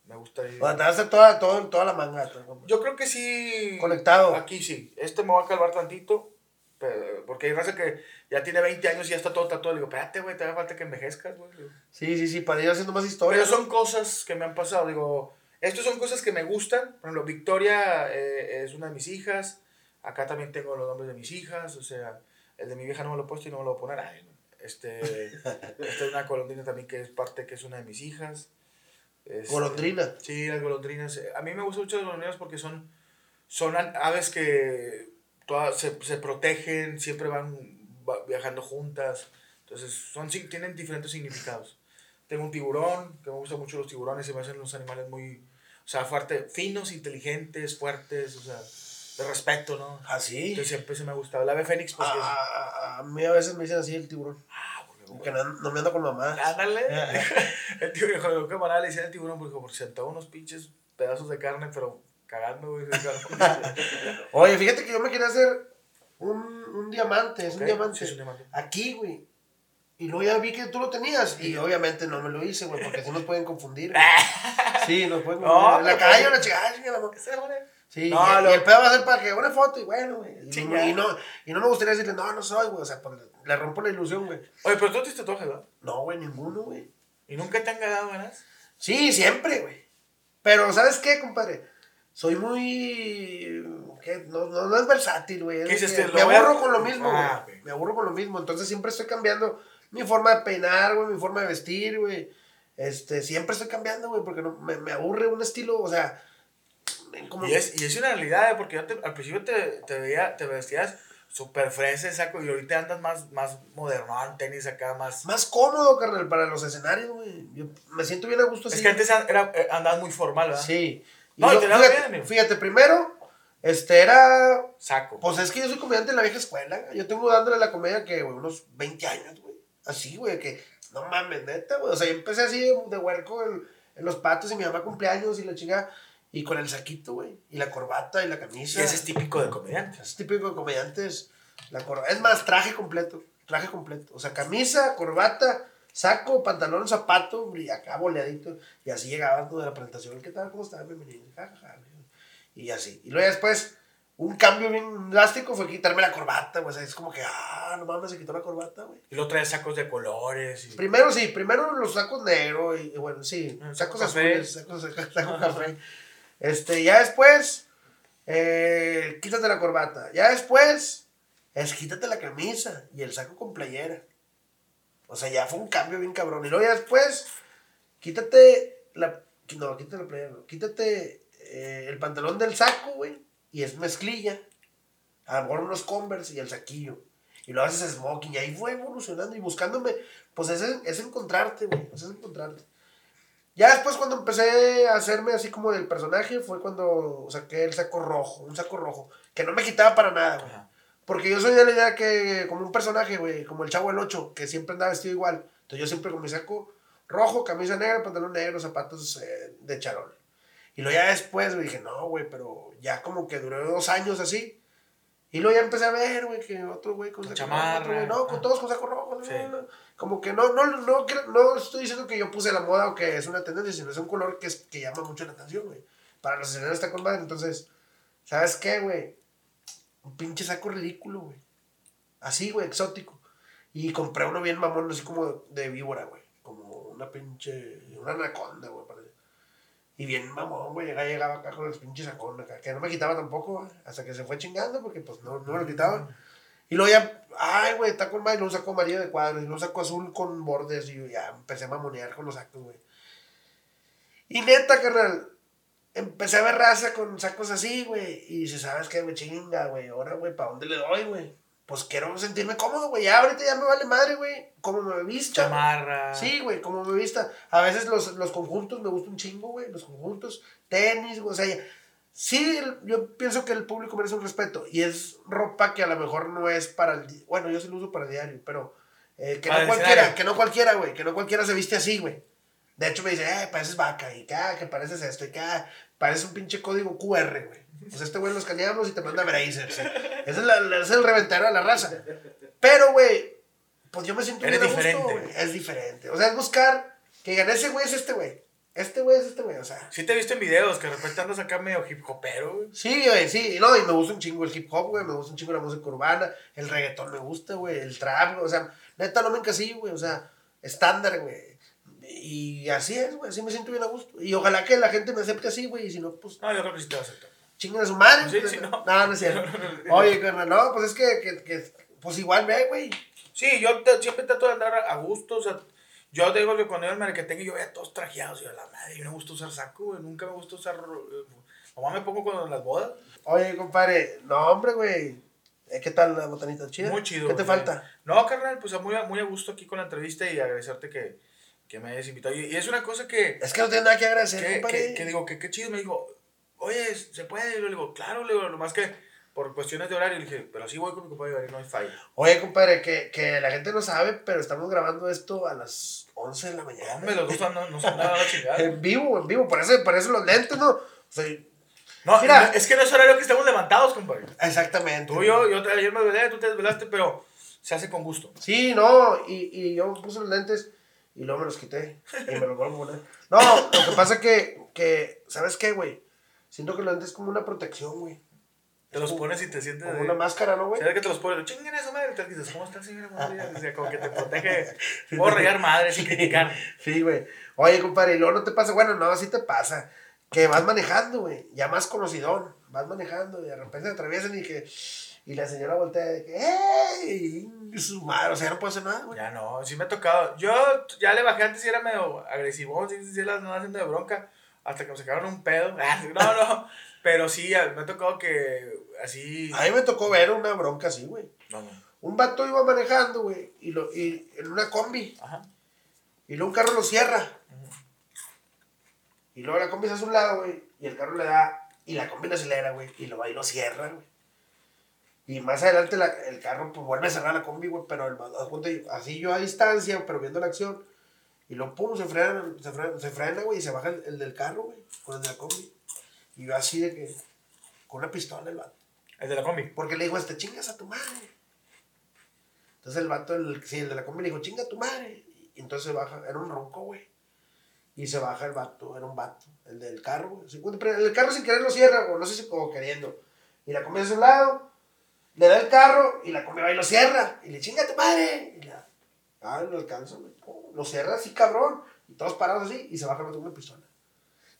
me gusta ir. Bueno, te vas a toda, todo, toda la manga. Yo creo que sí. Conectado. Aquí sí. Este me va a calvar tantito. Porque hay raza que ya tiene 20 años y ya está todo tatuado. Le digo, espérate, güey, te hace falta que envejezcas, güey. Sí, sí, sí, para ir haciendo más historias. Pero son cosas que me han pasado. Digo, estas son cosas que me gustan. Por ejemplo, Victoria eh, es una de mis hijas. Acá también tengo los nombres de mis hijas. O sea, el de mi vieja no me lo he puesto y no me lo voy a poner. este, esta es una colombiana también que es parte que es una de mis hijas. Este, golondrina. Sí, las golondrinas. A mí me gustan mucho las golondrinas porque son, son aves que todas se, se protegen, siempre van viajando juntas. Entonces, son, tienen diferentes significados. Tengo un tiburón, que me gustan mucho los tiburones, se me hacen los animales muy, o sea, fuerte, finos, inteligentes, fuertes, o sea, de respeto, ¿no? Ah, sí. Entonces siempre se me ha gustado. La ave fénix, pues. a, a, mí a veces me dicen así el tiburón. Que no, no, me ando con mamá. Ándale. el tío viejo, qué manera le decía al tiburón, porque por sentado unos pinches pedazos de carne, pero cagando, güey. Oye, fíjate que yo me quería hacer un, un diamante, es un diamante. Sí, es un diamante. Aquí, güey. Y luego ya vi que tú lo tenías. Y obviamente no me lo hice, güey, porque así nos pueden confundir. sí, nos pueden confundir. No, la calle, la chica, la Sí, no, y, el pedo va a ser para que una foto y bueno, güey. Y, no, y no me gustaría decirle, no, no soy, güey. O sea, pues, le rompo la ilusión, güey. Oye, pero tú te tatuajes, ¿verdad? No, güey, ninguno, güey. ¿Y nunca te han ganado ganas? Sí, siempre, güey. Pero, ¿sabes qué, compadre? Soy muy. ¿qué? No, no, es versátil, güey. ¿Qué dices? Me aburro con lo mismo, ah, güey. Me aburro con lo mismo. Entonces siempre estoy cambiando mi forma de peinar, güey, mi forma de vestir, güey. Este, siempre estoy cambiando, güey, porque no, me, me aburre un estilo, o sea y, es, y es una realidad, ¿eh? porque yo te, al principio te, te, veía, te vestías súper fresa, saco, y ahorita andas más, más moderno, tenis acá, más... Más cómodo, carnal, para los escenarios, güey. Yo me siento bien a gusto así. Es que antes era, eh, andabas muy formal, ¿verdad? Sí. no, te fíjate, bien, fíjate, primero, Este era. Saco. Pues es que yo soy comediante de la vieja escuela. Yo tengo dándole la comedia que, güey, unos 20 años, güey. Así, güey, que no mames, neta, güey. O sea, yo empecé así de, de huerco en, en los patos y mi mamá cumpleaños y la chica. Y con el saquito, güey. Y la corbata y la Y camisa. ese es típico de comediante. Es típico de comediantes. La Es más, traje completo. Traje completo. O sea, camisa, corbata, saco, pantalón, zapato, y acá boleadito. Y así llegaba todo de la presentación. ¿Qué tal? ¿Cómo estás? Bienvenido. Y así. Y luego después, un cambio bien drástico fue quitarme la corbata, güey. O sea, es como que, ah, no mames, se quitó la corbata, güey. Y luego trae sacos de colores. Y... Primero sí, primero los sacos negros y, y bueno, sí, Mm, sacos café. azules, sacos, saco café. Este, ya después, eh, quítate la corbata. Ya después, es quítate la camisa y el saco con playera. O sea, ya fue un cambio bien cabrón. Y luego ya después, quítate la, no, quítate la playera, quítate eh, el pantalón del saco, güey, y es mezclilla. A unos Converse y el saquillo. Y lo haces smoking. Y ahí fue evolucionando y buscándome. Pues es, es encontrarte, güey. Es encontrarte. Ya después cuando empecé a hacerme así como del personaje fue cuando saqué el saco rojo, un saco rojo, que no me quitaba para nada, güey. Porque yo soy de la idea que como un personaje, güey, como el chavo del 8, que siempre andaba vestido igual. Entonces yo siempre con mi saco rojo, camisa negra, pantalón negro, zapatos eh, de charol. Y luego ya después, güey, dije, no, güey, pero ya como que duró dos años así. Y luego ya empecé a ver, güey, que otro güey con saco rojo, otro güey, no, con todos con saco rojo. Sí. no, no. Como que no, no, no, no estoy diciendo que yo puse la moda o que es una tendencia, sino es un color que, es, que llama mucho la atención, güey. Para los escenarios está con madre. Entonces, ¿sabes qué, güey? Un pinche saco ridículo, güey. Así, güey, exótico. Y compré uno bien mamón, así como de víbora, güey. Como una pinche. Una anaconda, güey. parece. Y bien mamón, güey. Llegaba, llegaba acá con el pinche sacón acá. Que no me quitaba tampoco. Hasta que se fue chingando, porque pues no, no me lo quitaba. Y luego ya, ay, güey, está con madre. Y luego saco amarillo de cuadros. Y luego saco azul con bordes. Y ya empecé a mamonear con los sacos, güey. Y neta, carnal. Empecé a ver raza con sacos así, güey. Y dice, ¿sabes qué, güey? Chinga, güey. Ahora, güey, ¿para dónde le doy, güey? Pues quiero sentirme cómodo, güey. Ya ahorita ya me vale madre, güey. Como me vista. Chamarra. Sí, güey, como me vista. A veces los, los conjuntos me gustan un chingo, güey. Los conjuntos, tenis, güey. O sea, sí, yo pienso que el público merece un respeto. Y es ropa que a lo mejor no es para el. Bueno, yo sí lo uso para el diario, pero. eh, que no cualquiera, que no cualquiera, güey. Que no cualquiera se viste así, güey. De hecho, me dice, eh, pareces vaca. Y que, ah, que pareces esto. Y que, ah, pareces un pinche código QR, güey. Pues este güey lo escaneamos y te manda Brazers. ¿sí? Ese es, la- ese es el reventero de la raza. Pero, güey, pues yo me siento Eres bien gusto, diferente. güey. Es diferente. O sea, es buscar que digan, ese güey es este güey. Este güey es este güey. O sea, Sí te he visto en videos que de repente andas acá medio hip hopero, güey. sí, güey, sí. No, y me gusta un chingo el hip hop, güey. Me gusta un chingo la música urbana. El reggaetón me gusta, güey. El trap, güey. O sea, neta, no me encasillo, güey. O sea, estándar, güey. Y así es, güey. Así me siento bien a gusto. Y ojalá que la gente me acepte así, güey. Y si no, pues No, yo creo que sí te va a aceptar. chingan a su madre. Sí, sí, no. no, no es cierto. Oye, carnal, no, pues es que, que, que pues igual ve, güey. Sí, yo te- siempre trato de andar a gusto, o sea, yo digo que cuando iba al marketing yo veía todos trajeados, y yo, la madre, yo no me gusta usar saco, güey, nunca me gusta usar, eh, nomás me pongo cuando en las bodas. Oye, compadre, no, hombre, güey. Eh, ¿Qué tal la botanita chida? Muy chido. ¿Qué te güey. falta? No, carnal, pues muy a, muy a gusto aquí con la entrevista y agradecerte que, que me hayas invitado. Y, y es una cosa que, Es que no tiene nada que agradecer, que, compadre. que, que digo, que qué chido, me dijo, oye, ¿se puede? Y yo le digo, claro, le digo, nomás que por cuestiones de horario, le dije, pero sí voy con mi compadre, no hay falla. Oye, compadre, que, que la gente no sabe, pero estamos grabando esto a las 11 de la mañana. Hombre, los dos no, no son nada chingada. En vivo, en vivo. Por eso, por eso los lentes, ¿no? O sea, No, Mira. es que no es horario que estemos levantados, compadre. exactamente. Tú, yo, yo te- ayer me desvelé, tú te desvelaste, pero se hace con gusto. Sí, no, y, y yo puse los lentes y luego me los quité y me los vuelvo a poner. No, lo que pasa que, que ¿sabes qué, güey? Siento que los lentes es como una protección, güey. Te los pones y te sientes. Como de- una máscara, ¿no, güey? ¿Sabes que te los pones? Chinguen eso, madre. Te dices, ¿cómo estás, señora? O sea, como que te protege. Puedo rayar madre sin criticar. Sí, güey. Oye, compadre, y luego no te pasa, bueno, no, sí te pasa. Que vas manejando, güey, ya más conocidón. Vas manejando y de repente te atraviesan y que. Y la señora voltea de que. ¡Ey! Su madre, o sea, no puede hacer nada, güey. Ya no, sí me ha tocado. Yo ya le bajé antes y era medio agresivo. Sí, sí, las no haciendo de bronca. Hasta que me sacaron un pedo. Ah, No, no. Pero sí, me ha tocado que así. A mí me tocó ver una bronca así, güey. No, no. Un vato iba manejando, güey, y, lo, y en una combi. Ajá. Y luego un carro lo cierra. Y luego la combi se hace a un lado, güey. Y el carro le da Y la combi lo acelera, güey. Y lo va y lo cierra, güey. Y más adelante la- el carro pues vuelve a cerrar la combi, güey. Pero el, así yo a distancia, pero viendo la acción. Y luego, pum, se frena, se frena, se frena, güey. Y se baja el, el del carro, güey. Con el de la combi. Y yo así de que. Con una pistola el vato. El de la combi. Porque le dijo, este chingas a tu madre. Entonces el vato, el, sí, el de la combi le dijo, chinga a tu madre. Y entonces se baja, era un ronco, güey. Y se baja el vato, era un vato, el del carro, güey. El carro sin querer lo cierra, güey, no sé si como queriendo. Y la combi a su lado, le da el carro y la combi va y lo cierra. Y le chinga a tu madre. Y la, ah, lo alcanza. Oh, Lo cierra así, cabrón. Y todos parados así, y se baja con una pistola.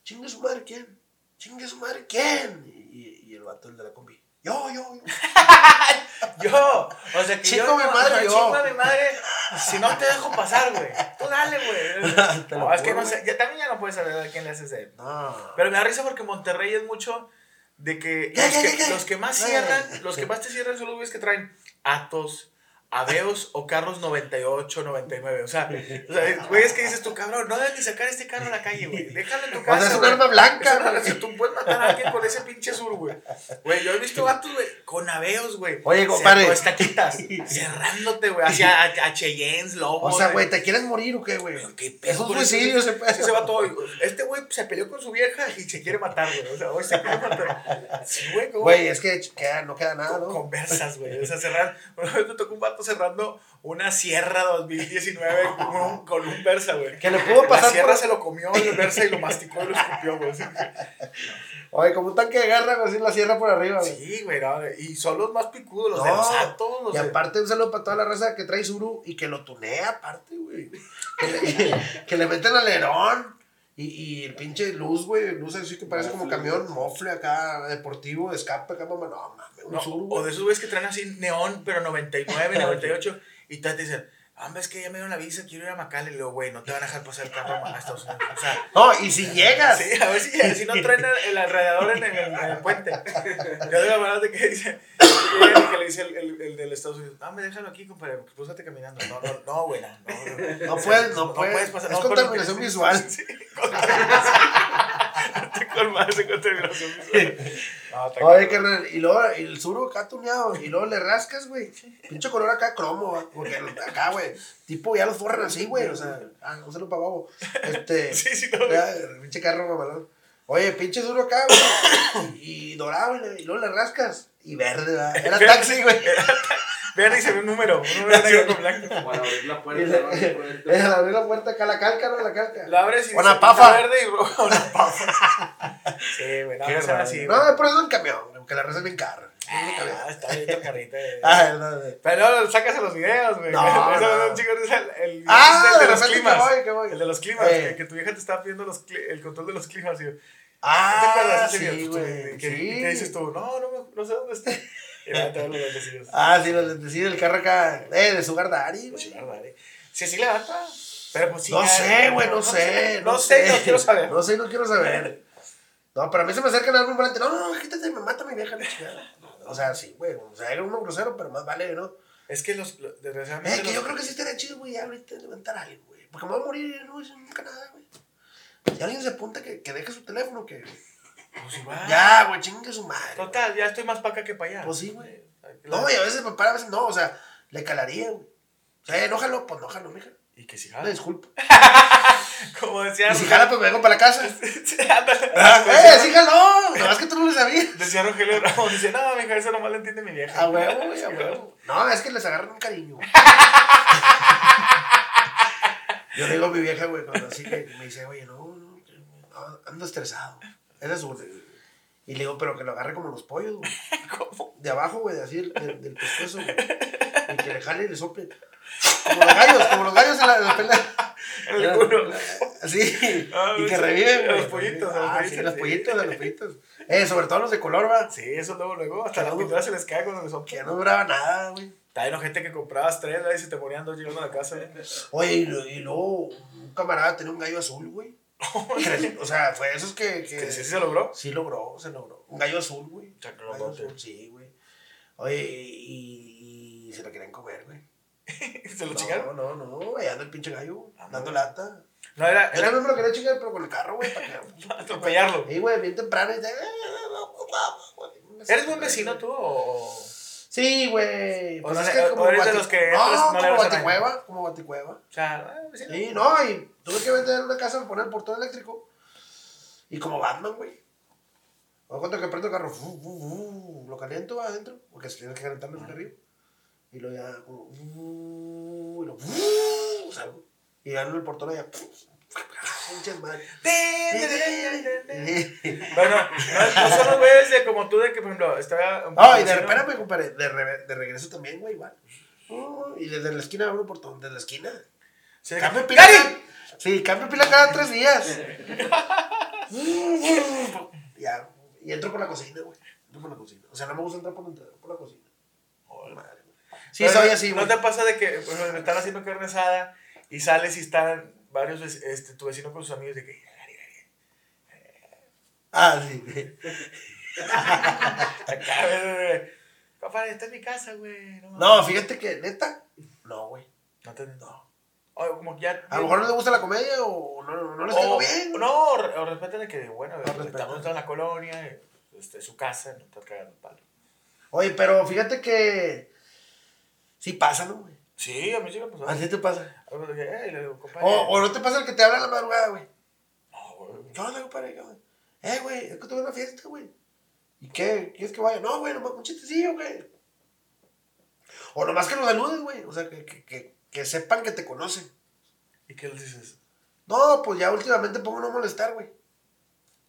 Chinga su madre, ¿quién? Chinga su madre, ¿quién? Y, y- y el vato, el de la combi. Yo, yo, yo. Yo, o sea que yo. a mi madre, yo. Chingo a mi madre. Si no te dejo pasar, güey. Tú dale, güey. No, es que no sé. Ya también ya no puedes saber a quién le haces él. No. Pero me da risa porque Monterrey es mucho de que ¿Qué, los que, los que más cierran, los que más te cierran son los güeyes que traen Atos, Aveos o carros 98, 99. O sea, o sea, güeyes que dices tú, cabrón, no debes ni sacar este carro a la calle, güey. Déjalo en tu O casa. sea, es un güey. arma blanca, Es güey. tú puedes matar a alguien con ese pinche sur, güey. Güey, yo he visto vatos, güey, con Aveos, güey. Oye, compadre. Con estaquitas, cerrándote, güey, hacia a, a Cheyennes, Lobos. O sea, güey, ¿te quieres morir o qué, güey? ¿Qué pedo Es un con ese- suicidio ese pedo. ese vato hoy. Este güey se peleó con su vieja y se quiere matar, güey. O sea, hoy se quiere matar. Sí, güey. Güey, es que queda- no queda nada, ¿no? Conversas, güey. O sea, cerrar. Una vez me tocó un vato cerrando una sierra 2019 con un, con un Versa, güey. Que le pudo La pasar sierra por- se lo comió el Versa y lo masticó y lo escupió, güey. Oye, como un tanque de guerra, güey, así la sierra por arriba, güey. Sí, güey. no, y son los más picudos, los de No, los altos. Los Y aparte, un saludo para toda la raza que trae Zuru y que lo tunea, aparte, güey. Que le, que le meten alerón. Y, y el pinche luz, güey, luz así que parece como camión, mofle acá, deportivo, escape acá, mamá. No, mames, un No, o de esos güeyes que traen así neón, pero 99, 98, y te dicen, hombre, es que ya me dieron la visa, quiero ir a Macal, y le digo, güey, no te van a dejar pasar el carro a Estados Unidos. O sea, No, y si llegas. sí, a ver si, si no traen el, alrededor en el, en el puente. Yo de la verdad de que dice, que le dice el, el, el del Estados Unidos, no, me déjalo aquí, compadre, púsate caminando. No, no, no, güey, no, no, No puedes, no puedes. pasar. Es no, contaminación visual. Sí, contaminación. Te colmas de contaminación visual. No, está Oye, carnal, y luego el suru acá tuneado, y luego le rascas, güey. Pinche color acá cromo, güey, porque acá, güey, tipo ya los forran así, güey, o sea, ah, no se lo pagó. Este, Sí, sí, no, ya, pinche carro mamalón. Oye, pinche suru acá, güey, y, y dorado, güey, y luego le rascas, y verde, ¿verdad? Era taxi, güey. Vean y se ve un número, un número negro con blanco. Para abrir la puerta. le abrí la puerta acá, la calca, ¿no? La calca. La abres y Una pafa. "Pinta verde y roja una pafa. Sí, güey, no, Qué no así. No, es por eso el camión, porque la raza es bien carro. Ah, está bien tu carrita. Ah, no, no. Pero no, sacas los videos, güey. No, Eso no. es un chico, es el, el, Ah, es el de de los climas. que voy, que voy. El de los climas, Eh. que, que tu vieja te estaba pidiendo los, el control de los climas. Y, ¿No te Ah, acuerdas sí, güey. Sí. que dices tú, no, no, me- no sé dónde está. Va. Ah, sí, los lentecillos del carro acá. Eh, de Sugar Daddy, güey. la verdad, eh. Sí, sí levanta. Pero pues sí. No sé, güey, no sé. No sé, no quiero saber. No sé, no quiero saber. No, pero a mí se me acercan a un volante. No, no, no, quítate, me mata mi vieja, la chingada. O sea, sí, güey. O sea, era uno grosero, pero más vale, ¿no? Es que los, los- desgraciadamente. Eh, que los- yo creo que sí estaría chido, güey, ahorita levantar a alguien, güey. Porque me voy a morir, no es nunca nada, güey. Si alguien se apunta, que, que deje su teléfono, que. Pues igual. Ya, güey, chingue su madre. Total, ya estoy más para acá que para allá. Pues sí, güey. No, y a veces me para, a veces no, o sea, le calaría, güey. O sea, enójalo, pues enójalo, mija. Y que si Me jala. disculpo. Como decía. Y si jala, pues me vengo para la casa. Ándale. ¡Eh, sí jaló! Nada más que tú no lo sabías. Decía Rogelio Ramos, dice, no, mija, eso nomás lo entiende mi vieja. A huevo, güey, a huevo. No, es que les agarran un cariño. Yo le digo a mi vieja, güey, cuando así que me dice, oye, no, no, no, ando estresado. Esa es. Y le digo, pero que lo agarre como los pollos, güey. ¿Cómo? De abajo, güey, así, del, del, pescuezo, güey. Y que le jale y le sople. Como los gallos, como los gallos en la, en la pelea. En el culo. Así. Ah, y que sí, reviven, güey. los pollitos, a los Ah, sí, los sí. pollitos, los pollitos. Eh, sobre todo los de color, va. Sí, eso luego, luego. Hasta la Claro. pintura se les cae cuando les son. Que no duraba nada, güey. De gente que comprabas tres, ¿verdad? y se te morían dos llegando a la casa. ¿eh? Oye, y, y luego un camarada tenía un gallo azul, güey. o sea, fue esos que, que Que sí, sí se logró. sí logró, se logró. Un gallo azul, güey. Un gallo azul, sí, güey. Oye, y, y se lo querían comer, güey. se lo no, chingaron. No, no, no, allá anda el pinche gallo, Ah, dando no. lata. No, era. Era me lo quería chingar, pero con el carro, güey, para que... atropellarlo. Sí, güey, bien temprano. Y te, eh. ¿Eres buen vecino tú o.? Sí, güey. O Pues sea, es que o como Bati- los que No, no como Baticueva, como Baticueva. O sea, eh, vecino. Sí, no, y tuve que vender una casa para poner el portón eléctrico. Y como Batman, güey. Doy cuenta que prendo el carro, lo caliento adentro, porque se tiene que calentarlo desde arriba. Y luego ya, como, y lo, fu, salgo. Y en el portón allá. Bueno, no, no son los güeyes de como tú, de que, por ejemplo, estaba. un No, y de, espérame, compadre, de, re- de regreso también, güey, igual. Oh, y desde la esquina abro el portón, desde la esquina. Sí, Cambio pila Sí, cambio pila cada tres días. ya, y entro por la cocina, güey. Entro por la cocina. O sea, no me gusta entrar por la entrada, por la cocina. Madre, güey. Sí, Pero soy no- así, ¿No güey. te pasa de que por ejemplo, están haciendo carne asada y sales y están varios, este, tu vecino con sus amigos de que. Ah, sí. Acá, güey, Compadre, esta es mi casa, güey. No, No, fíjate que, neta, no, güey. no te. No. O como que ya. A lo mejor no les gusta la comedia o no, no les o, bien. No, o, re- o respetan de que, bueno, estamos en la colonia, este, su casa, no te cagando el palo. Oye, pero fíjate que sí pasa, ¿no, güey? Sí, a mí sí me pasó. Así te pasa. Le digo, compadre. O, o no te pasa el que te habla a la madrugada, güey. No, güey. ¿Qué onda, compadre? ¿Qué onda? Eh, güey, es que tuve una fiesta, güey. ¿Y qué? ¿Quieres que vaya? No, güey, nomás un chistecillo, güey. O nomás que lo saludes, güey. O sea, que, que, que, que sepan que te conocen. ¿Y qué les dices? No, pues ya últimamente pongo no molestar, güey.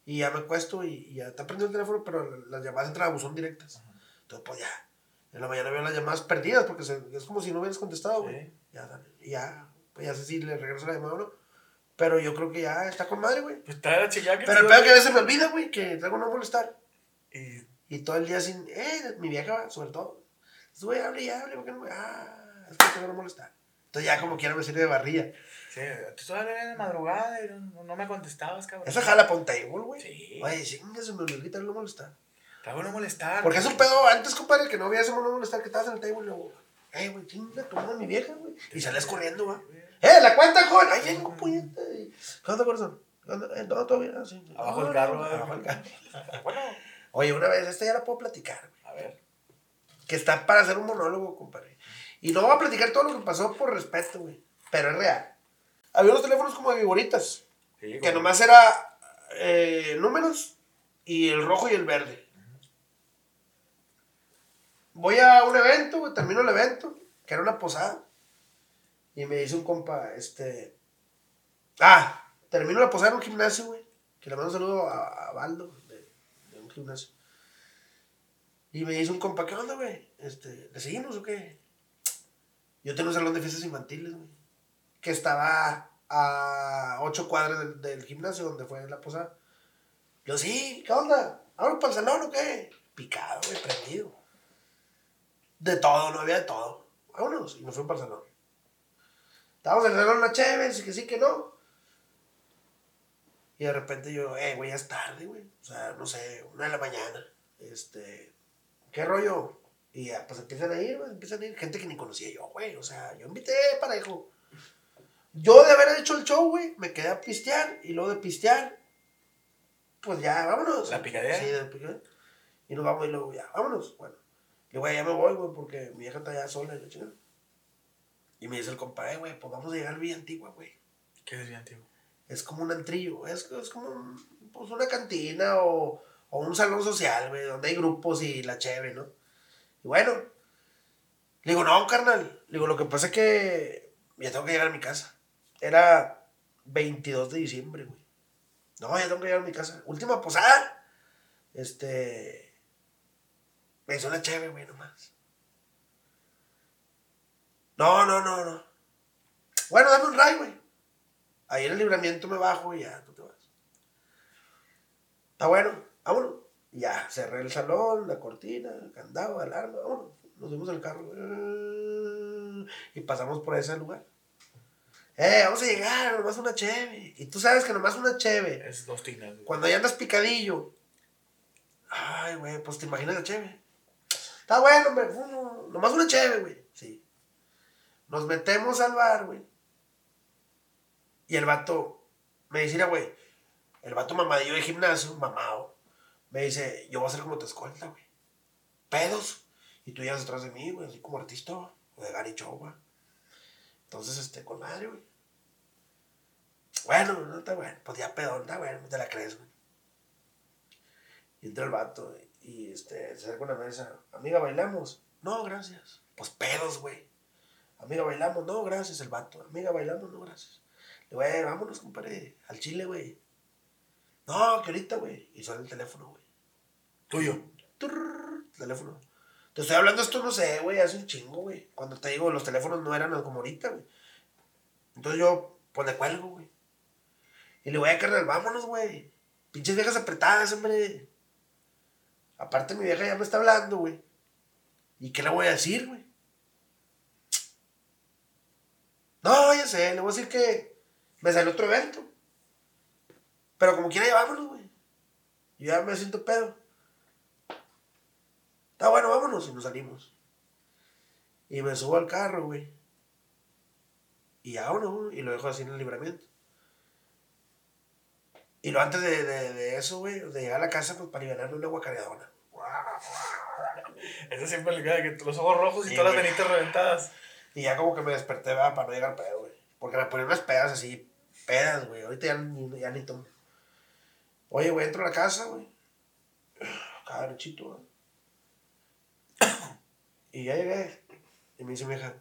Y ya me acuesto y, y ya está prendido el teléfono, pero las llamadas entran a buzón directas. Entonces, pues ya. En la mañana veo las llamadas perdidas porque se- es como si no hubieras contestado, güey. Sí. Ya, ya, pues ya sé si le regreso la llamada o no. Pero yo creo que ya está con madre, güey. Pues trae la chingada que Pero el dio, que a veces me olvida, güey, que traigo no molestar. Y Y todo el día sin, eh, mi vieja, sobre todo. Güey, hable y hable, ¿por qué no me.? Ah, es que tengo no molestar. Entonces ya como quiera me sirve de barrilla. Sí, tú todavía en la madrugada y no, no me contestabas, cabrón. Esa jala pon table, güey. Sí. Oye, chinga, se me olvidó no molestar. Traigo no molestar. Porque es un pedo antes, compadre, que no había ese no molestar que estabas en el table y luego, eh, güey, chinga, toma mi vieja, güey. Y sales corriendo, va. Eh, la cuenta, joven. Ay, vengo, puñeta. ¿Qué onda, corazón? Eh, no, todo bien. Ah. Abajo el carro. Abajo el carro. Bueno, Oye, una vez, esta ya la puedo platicar, güey. a ver. que está para hacer un monólogo, compadre. Y no voy a platicar todo lo que pasó por respeto, güey. Pero es real. Había unos teléfonos como de viboritas, Sí, que nomás era eh, números y el rojo y el verde. Voy a un evento, güey, termino el evento, que era una posada. Y me dice un compa, este... Ah, termino la posada en un gimnasio, güey. Que le mando un saludo a, a Baldo, de, de un gimnasio. Y me dice un compa, ¿qué onda, güey? Este, ¿Le seguimos o qué? Yo tengo un salón de fiestas infantiles, güey. Que estaba a ocho cuadras del, del gimnasio donde fue la posada. Yo, sí, ¿qué onda? ¿Vamos para el salón o qué? Picado, güey, prendido. De todo, no había de todo. Vámonos. Y nos fuimos para el salón. Estábamos en el salón una chévere, que sí, que no. Y de repente yo, eh, güey, ya es tarde, güey. O sea, no sé, una de la mañana. Este, ¿qué rollo? Y ya, pues empiezan a ir, güey, empiezan a ir. Gente que ni conocía yo, güey. O sea, yo invité parejo. Yo de haber hecho el show, güey, me quedé a pistear. Y luego de pistear, pues ya, vámonos. ¿La picadera? Sí, de la picadera. Y nos vamos y luego ya, vámonos. Bueno, y güey, ya me voy, güey, porque mi hija está allá sola y la chingada. Y me dice el compa, eh, güey, pues vamos a llegar al Villa Antigua, güey. ¿Qué es bien, tío? Es como un antrillo, es, es como un- pues una cantina o, o un salón social, güey, donde hay grupos y la cheve, ¿no? Y bueno, le digo, no, carnal, le digo, lo que pasa es que ya tengo que llegar a mi casa. Era 22 de diciembre, güey. No, ya tengo que llegar a mi casa. Última posada. Este. Me hizo una cheve, güey, nomás. No, no, no, no. Bueno, dame un ray, güey. Ahí en el libramiento me bajo y ya, tú te vas. Está bueno, vámonos. Ya, cerré el salón, la cortina, el candado, alarma, vámonos. Nos fuimos al carro. Y pasamos por ese lugar. Eh, vamos a llegar, nomás una cheve. Y tú sabes que nomás una cheve. Es dos tinas. Cuando ya andas picadillo. Ay, güey, pues te imaginas la cheve. Está bueno, hombre. nomás una cheve, güey. Sí. Nos metemos al bar, güey. Y el vato me dice, "Mira, güey, el vato mamadillo de gimnasio, mamado, Me dice, yo voy a ser como tu escolta, güey. Pedos. Y tú llegas detrás de mí, güey, así como artista, güey, de Gary Show, güey. Entonces, este, con madre, güey. Bueno, no está bueno. Pues ya pedón, está bueno, te la crees, güey. Y entra el vato, güey, y este, se acerca una mesa. Amiga, ¿bailamos? No, gracias. Pues pedos, güey. Amiga, ¿bailamos? No, gracias, el vato. Amiga, ¿bailamos? No, gracias. Le digo, eh, vámonos, compadre, al chile, güey. No, que ahorita, güey. Y suena el teléfono, güey. Tuyo. Teléfono. Te estoy hablando esto, no sé, güey, hace un chingo, güey. Cuando te digo, los teléfonos no eran como ahorita, güey. Entonces yo, pues le cuelgo, güey. Y le voy a cargar, vámonos, güey. Pinches viejas apretadas, hombre. Aparte, mi vieja ya me está hablando, güey. ¿Y qué le voy a decir, güey? No, ya sé, le voy a decir que me salió otro evento. Pero como quiera, ya vámonos, güey. Yo ya me siento pedo. Está bueno, vámonos y nos salimos. Y me subo al carro, güey. Y ya uno, y lo dejo así en el libramiento. Y lo antes de, de, de eso, güey, de llegar a la casa, pues para liberarme una guacareadona. Eso siempre le queda que los ojos rojos y Sí, todas las venitas reventadas. Y ya como que me desperté, va, para no llegar pedo, güey. Porque me ponían unas pedas así, pedas, güey. Ahorita ya, ni- ya ni tomo. Oye, güey, entro a la casa, güey. Acá derechito, güey. Y ya llegué. Y me dice mi hija,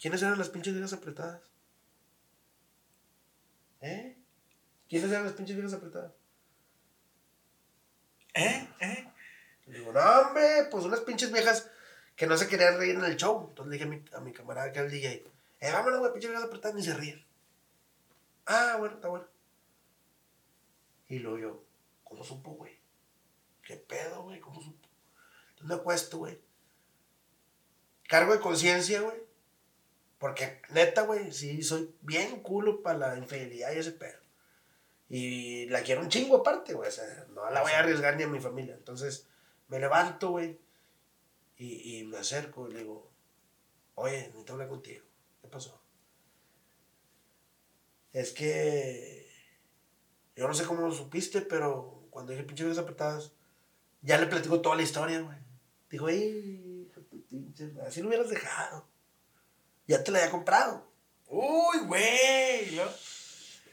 ¿quiénes eran las pinches viejas apretadas? ¿Eh? ¿Quiénes eran las pinches viejas apretadas? ¿Eh? ¿Eh? Y digo, no, hombre, pues unas pinches viejas que no se querían reír en el show. Entonces le dije a mi, a mi camarada que era el DJ, eh, vámonos, güey, pinches viejas apretadas, ni se ríen. Ah, bueno, está bueno. Y luego yo, ¿cómo supo, güey? ¿Qué pedo, güey? ¿Cómo supo? Entonces me acuesto, güey. Cargo de conciencia, güey. Porque neta, güey, sí, soy bien culo para la infidelidad y ese pedo. Y la quiero un chingo aparte, güey. O sea, no la voy a arriesgar ni a mi familia. Entonces, me levanto, güey. Y, y me acerco y le digo, oye, necesito hablar contigo. ¿Qué pasó? Es que yo no sé cómo lo supiste, pero cuando dije pinche apretadas, ya le platico toda la historia, güey. Digo, ey, así lo hubieras dejado. Ya te la había comprado. Uy, güey.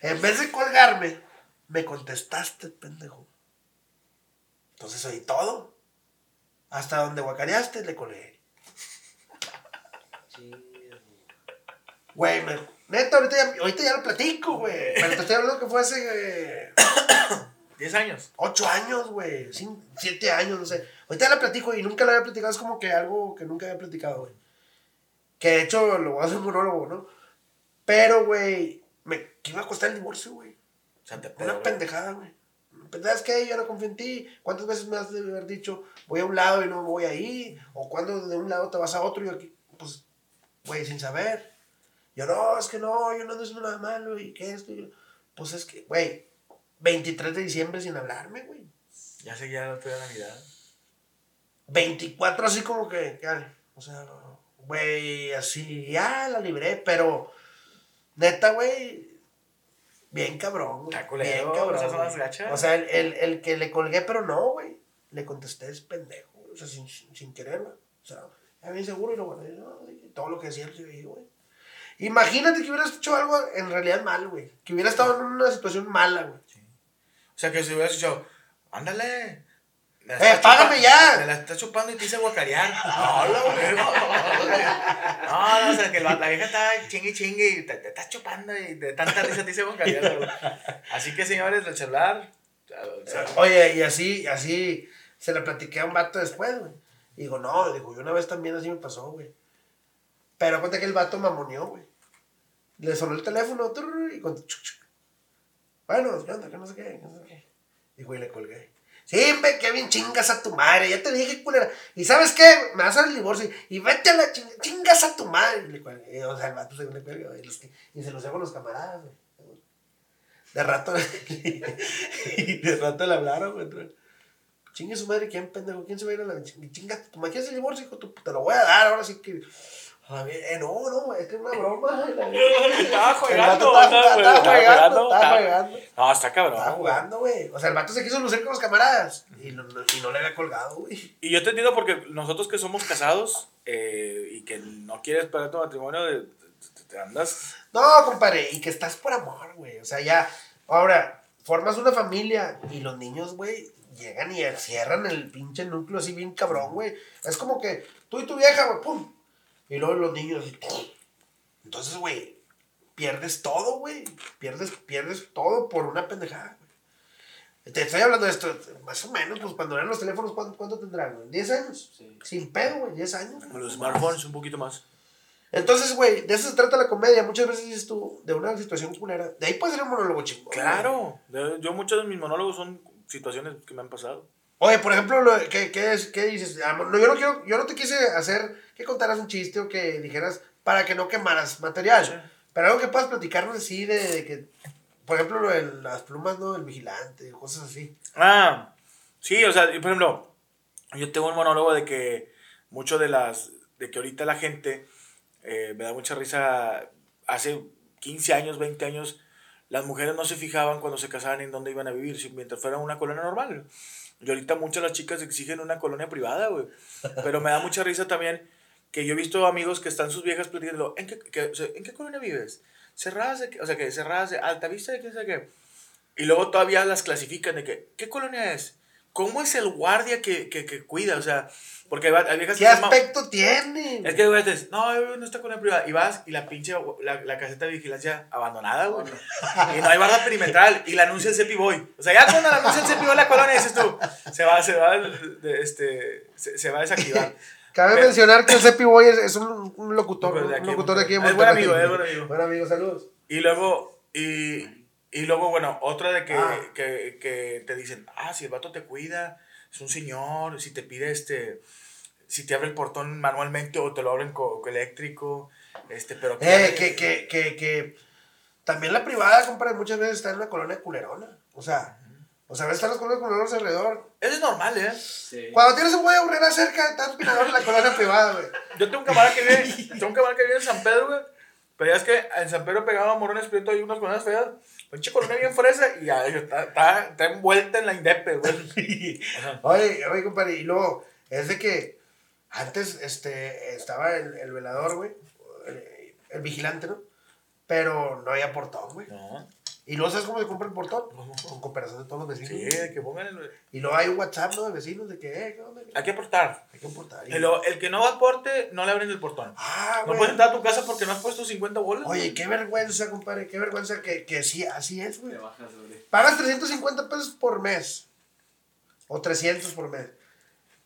En vez de colgarme, me contestaste, pendejo. Entonces oí todo. Hasta donde guacareaste, le colgué. Güey, me- neta, ahorita ya, ahorita ya lo platico, güey. Pero te estoy hablando que fue hace eh, 10 años. ocho años, güey. Siete años, no sé. Ahorita ya la platico y nunca la había platicado. Es como que algo que nunca había platicado, güey. Que de hecho lo voy a hacer un monólogo, ¿no? Pero, güey, me que iba a costar el divorcio, güey. O sea, te Una pedo, pendejada, güey. ¿Sabes qué? Yo no confío en ti. ¿Cuántas veces me has de haber dicho, voy a un lado y no voy ahí? O cuando de un lado te vas a otro y aquí, pues, güey, sin saber. Yo, no, es que no, yo no ando haciendo nada malo y que esto. y- Pues es que, güey, 23 de diciembre sin hablarme, güey. Ya seguía el otro día de Navidad. 24 así como que, ya, o sea, güey, así, ya la libré, pero neta, güey, bien cabrón, güey. Bien cabrón. esas son las güey. gachas. O sea, el, el, el que le colgué, pero no, güey, le contesté es pendejo, güey, o sea, sin, sin, querer, güey. O sea, ya bien seguro y lo guardé, no, todo lo que decía el güey, güey. Imagínate que hubieras hecho algo en realidad mal, güey. Que hubiera estado en una situación mala, güey. O sea, que si hubieras dicho, ándale. La Eh, págame ya. Me la estás chupando y te hice guacarear. No, la No, no, o sea, que la, la vieja estaba chingue y chingue y te, te estás chupando y de tanta risa te hice guacarear. Así que, señores, del celular. o sea, Oye, y así, así se le platiqué a un vato después, güey. Y digo, no, digo, yo una vez también así me pasó, güey. Pero cuenta que el vato mamoneó, güey. Le sonó el teléfono, y chuc. Bueno, ¿qué onda? Que no sé qué, no sé qué. Y güey, le colgué. Sí, ve, que bien chingas a tu madre, ya te dije, culera. ¿Y sabes qué? Me vas a el divorcio y vete a la chinga, chingas a tu madre. Y. O sea, el vato se le cuelga, Y se los hago a los camaradas, güey. De rato, y de rato le hablaron, güey. Chingue su madre, ¿quién pendejo? ¿Quién se va a ir a la chinga? Madre, ¿quieres el divorcio, hijo? Te lo voy a dar, ahora sí que. Eh, no, no, es que es una broma. Estaba jugando, estaba, jugando, estaba jugando. No, está cabrón. Estaba jugando, güey. O sea, el vato se quiso lucir con los camaradas. Y no, no- y no le había colgado, güey. Y yo te entiendo porque nosotros que somos casados eh, y que no quieres perder tu matrimonio, de- te, te andas. No, compadre, y que estás por amor, güey. O sea, ya. Ahora, formas una familia y los niños, güey, llegan y cierran el pinche núcleo así bien cabrón, güey. Es como que tú y tu vieja, güey, pum. Y luego los niños. Entonces, güey, pierdes todo, güey. Pierdes, pierdes todo por una pendejada, güey. Te estoy hablando de esto, más o menos, pues cuando eran los teléfonos, ¿cuánto, cuánto tendrán? güey? ¿10 años? Sí. Sin pedo, güey, 10 años. Los smartphones un poquito más. Entonces, güey, de eso se trata la comedia. Muchas veces dices tú, de una situación culera. De ahí puede ser un monólogo chingón. Claro. Yo, yo muchos de mis monólogos son situaciones que me han pasado. Oye, por ejemplo, lo- ¿qué, qué, es, ¿qué dices? Ah, No, yo, no quiero, yo no te quise hacer que contaras un chiste o que dijeras para que no quemaras material. Sí. Pero algo que puedas platicarnos así de, de que, por ejemplo, lo de las plumas, ¿no? El vigilante, cosas así. Ah, sí, o sea, por ejemplo, yo tengo un monólogo de que mucho de las, de que ahorita la gente, eh, me da mucha risa, hace 15 años, 20 años, las mujeres no se fijaban cuando se casaban en dónde iban a vivir, mientras fuera una colonia normal. Y ahorita muchas las chicas exigen una colonia privada, güey. Pero me da mucha risa también que yo he visto amigos que están sus viejas platicando, ¿en qué, que- o sea, ¿en qué colonia vives? Cerradas de, qué? o sea, que cerradas de alta vista de quién sabe qué. Y luego todavía las clasifican de que, ¿qué colonia es? ¿Cómo es el guardia que, que, que cuida? O sea, porque hay viejas ¿Qué que aspecto tiene? Es que, güey, no, vivo en esta colonia privada. Y vas y la pinche, la, la caseta de vigilancia abandonada, güey. Y no hay barra perimetral. Y la anuncia el Cepi Boy. O sea, ya cuando la anuncia el Cepi Boy la colonia, dices tú, se va, se va, este, se, se va a desactivar. Cabe Pero- mencionar que el Cepi Boy es, es un, un locutor, un locutor de aquí de es buen amigo, es buen amigo. Buen amigo, saludos. Y luego, y, y luego, bueno, otra de que, Ah. que, que te dicen, ah, si el vato te cuida, es un señor, si te pide este, si te abre el portón manualmente o te lo abren con eléctrico, este, pero Eh, que, que, que, que también la privada, compadre, muchas veces está en una colonia culerona. O sea, o sea, a veces están los colonias culeronas alrededor. Eso es normal, ¿eh? Sí. Cuando tienes un güey aburrera cerca, estás en la colonia privada, güey. Yo tengo un camarada que vive, tengo un camarada que vive en San Pedro, güey. Pero ya es que en San Pedro pegaba a Morones Prieto y unas colonias feas. Pinche colonia bien fresa y ya está, está, está envuelta en la indepe, güey. Oye, oye, compadre, y luego, es de que antes este, estaba el, el velador, güey, el, el vigilante, ¿no? Pero no había portón, güey. No. Y luego, ¿sabes cómo se compra el portón? Con cooperación de todos los vecinos. Sí, de que pongan el... Y luego hay un WhatsApp, ¿no? De vecinos, de que, eh, ¿qué onda? Hay que aportar. Hay que portar. El, el que no aporte, no le abren el portón. Ah, No güey. puedes entrar a tu casa porque no has puesto 50 bolas. Oye, qué vergüenza, compadre, qué vergüenza que, que sí, así es, güey. Te bajas sobre. Pagas 350 pesos por mes. O 300 por mes.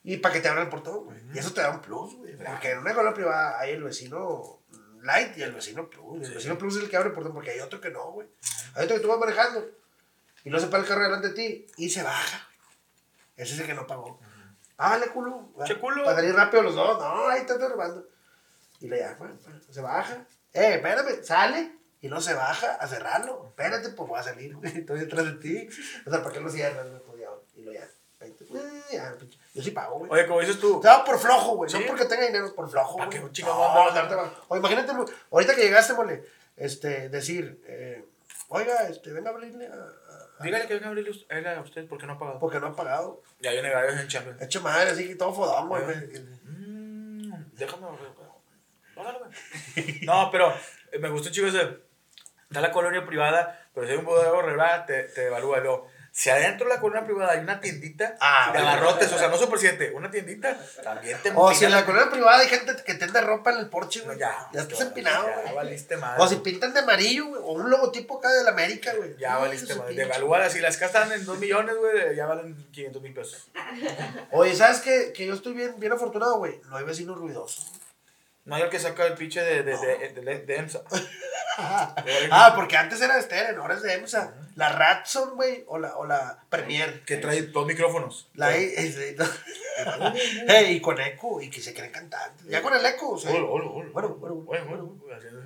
Y para que te abran el portón, güey. Y eso te da un plus, güey. Porque en una escuela privada hay el vecino light y el vecino plus. El vecino plus es el que abre el portón porque hay otro que no, güey. Hay otro que tú vas manejando y no se para el carro delante de ti y se baja. Ese es el que no pagó. Págale, culo. Che, culo. Para salir rápido los dos. No, ahí está robando. Y le bueno, se baja. Eh, espérame, sale. Y no se baja a cerrarlo. Espérate, pues voy a salir, güey. Estoy detrás de ti. O sea, ¿para qué lo cierras? güey? Pues ya, Y lo ya. ahí te- eh, ya, pinche. Yo sí pago, güey. Oye, como dices tú, hago por flojo, güey. ¿Sí? No porque tenga dinero, por flojo. ¿Para güey. qué chingados No, darte O imagínate, ahorita que llegaste, mole, este, decir, eh, oiga, este, venga a abrirle a, a- dígale que venga a abrirle a usted porque no ha pagado. Porque no ha pagado. Ya viene varios en Champions. Hecho madre, así que todo fodón, güey. Mm, déjame. Güey. No, pero eh, me gustó, chicos. ese. Está la colonia privada, pero si hay un bodega regular, te, te evalúa. Luego, si adentro de la colonia privada hay una tiendita Ah, de abarrotes, o sea, no super 7, una tiendita, también te O si en la colonia privada hay gente que tiende ropa en el porche, No, güey. ya, Ya estás ya, empinado, Ya güey. valiste madre. O si pintan de amarillo, güey. O un logotipo acá de la América, güey. Ya valiste madre. De evaluar, si las casas están en 2 millones, güey, ya valen 500 mil pesos. Oye, ¿sabes qué? Que yo estoy bien, bien afortunado, güey. No hay vecinos ruidosos. No hay el que saca el pinche de, de, de, de, de EMSA. Ah, porque antes era de Steren, ahora es de EMSA. La Ratson, güey, o la, o la Premier. Que trae dos micrófonos. La es- Hey, y con eco, y que se creen cantantes. Ya con el eco, o sea. Bueno, bueno, Bueno, bueno, bueno, haciendo-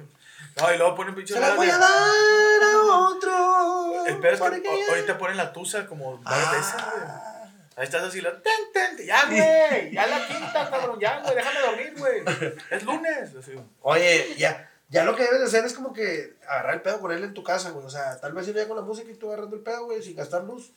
No, y luego ponen pinche. Se rolas voy a dar a otro. El pedo es que porque a- ya- ahorita ponen la tusa como varias veces. Ah, Ahí estás así, la, ten, ten, ya, güey, ya la quinta, cabrón, ya, güey, déjame dormir, güey. Es lunes. Así. Oye, ya, ya lo que debes de hacer es como que agarrar el pedo con él en tu casa, güey. O sea, tal vez si no con la música y tú agarrando el pedo, güey, sin gastar luz.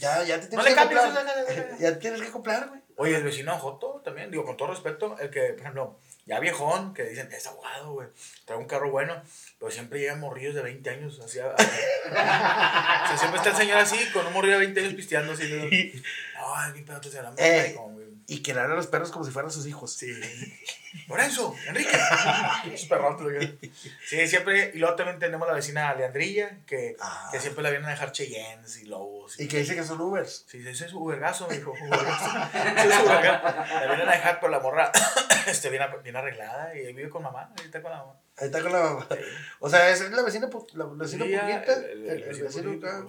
Ya, ya te tienes No que no, no, no, no. Ya tienes que comprar, güey. Oye, el vecino Joto también, digo, con todo respeto, el que, por ejemplo, ya viejón, que dicen, es abogado, güey, trae un carro bueno, pero siempre llegan morrillos de 20 años, así, a- a- o sea, siempre está el señor así, con un morrillo de 20 años pisteando, así, ¿no? es mi pedo, te se la Eh. como, güey. Y que le a los perros como si fueran sus hijos. Sí. Lorenzo, Enrique. Es. Sí, siempre. Y luego también tenemos la vecina Leandrilla, que, Ah. que siempre la vienen a dejar Cheyennes y lobos. Y que dice que son Ubers. Sí, ese es su vergazo, dijo. Ese es su vergazo. La vienen a dejar, pero la morra este, bien, bien arreglada y ahí vive con mamá. Ahí está con la mamá. Ahí está con la mamá. O sea, es la vecina, la vecina Sí, purguita, el- el, el- el, vecino acá.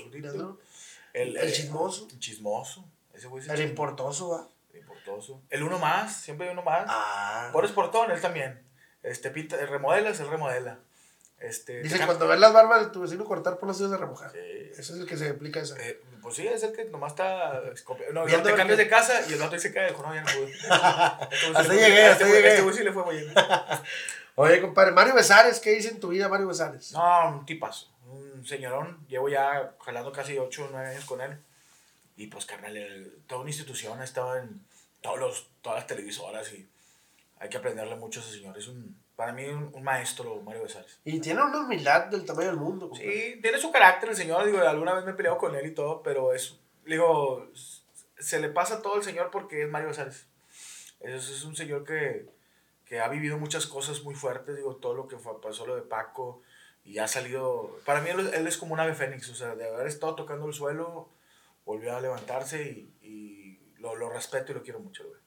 El, El chismoso. El chismoso. Ese güey El importoso, va. El importoso. El uno más, siempre hay uno más. Ah. Por portón, él también. Este, pinta, remodelas, él remodela. Este, Dice cuando ves las barbas de tu vecino cortar por los hijos de remojar. Sí. Eso es el que se explica eso. Eh, pues sí, es el que nomás está. No, te cambias que- de casa y el otro se cae. Dijo, no, ya no pude. Este Hasta llegué, hasta este llegué. Este güey sí le fue muy bien. Oye, compadre, Mario Besares, ¿qué dice en tu vida Mario Besares? No, un tipazo. Un señorón. Llevo ya jalando casi 8 o 9 años con él. Y pues, carnal, el- toda una institución ha estado en todos los, todas las televisoras y hay que aprenderle mucho a ese señor. Es un, para mí un, un maestro, Mario Besares. Y tiene una humildad del tamaño del mundo. Sí, tiene su carácter el señor, digo, alguna vez me he peleado con él y todo, pero es, digo, se le pasa todo el señor porque es Mario Besares. Es, es un señor que, que ha vivido muchas cosas muy fuertes, digo, todo lo que fue- pasó lo de Paco y ha salido, para mí él, él es como un ave fénix, o sea, de haber estado tocando el suelo, volvió a levantarse y, y lo, lo respeto y lo quiero mucho, güey.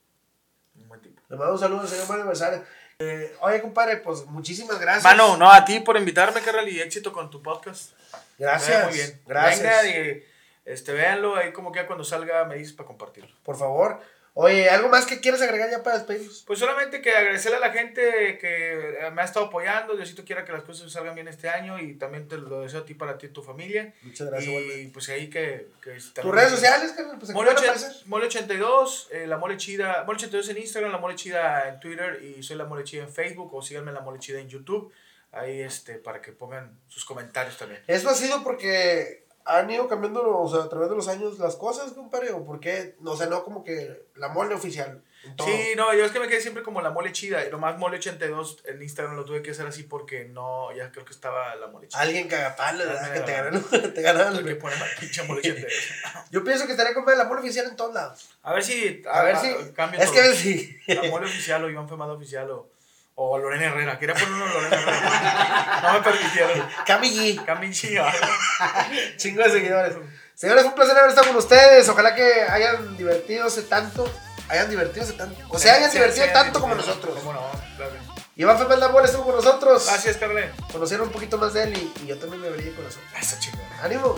Un buen tipo. Le mando un saludo al señor Mario Besares. Eh, oye, compadre, pues muchísimas gracias. Mano, no, a ti por invitarme, carnal, y éxito con tu podcast. Gracias. Muy bien. Gracias. Venga, y, este, véanlo ahí como que cuando salga me dices para compartirlo. Por favor. Oye, ¿algo más que quieras agregar ya para despedirnos? Pues solamente que agradecerle a la gente que me ha estado apoyando. Diosito quiera que las cosas salgan bien este año y también te lo deseo a ti para ti y tu familia. Muchas gracias, y pues ahí que... que ¿Tus redes sociales, carnal? Pues aquí Mole, van a ochen- aparecer. Mole 82, eh, la Mole Chida, Mole 82 en Instagram, la Mole Chida en Twitter y soy la Mole Chida en Facebook o síganme en la Mole Chida en YouTube. Ahí este, para que pongan sus comentarios también. ¿Esto ha sido porque han ido cambiando, o sea, a través de los años las cosas, compadre? ¿O por qué? O sea, no como que la mole oficial. Sí, no, yo es que me quedé siempre como la mole chida. Y nomás mole 82 en Instagram lo tuve que hacer así porque no, ya creo que estaba la mole chida. Alguien cagapalo, ¿verdad? Que te ganaron. te ganaron. Que poner la pinche mole 82. Yo pienso que estaría compadre la mole oficial en todos lados. A ver si. A ver si. Cambio Es que a ver si. La mole oficial o Iván Femado oficial o, o Lorena Herrera. Quería poner uno Lorena Herrera. No me permitieron. Cami G. Cambien chingada. Chingo de seguidores. Señores, fue un placer haber estado con ustedes. Ojalá que hayan divertidose tanto. Hayan divertidose tanto. O sea, hayan Sí, divertido sí, tanto sí, como nosotros. Cómo no, claro. Iván Fernández Mole estuvo con nosotros. Gracias, Carle. Conocieron un poquito más de él y, y yo también me abrí el corazón. Esa chingada. ¡Ánimo!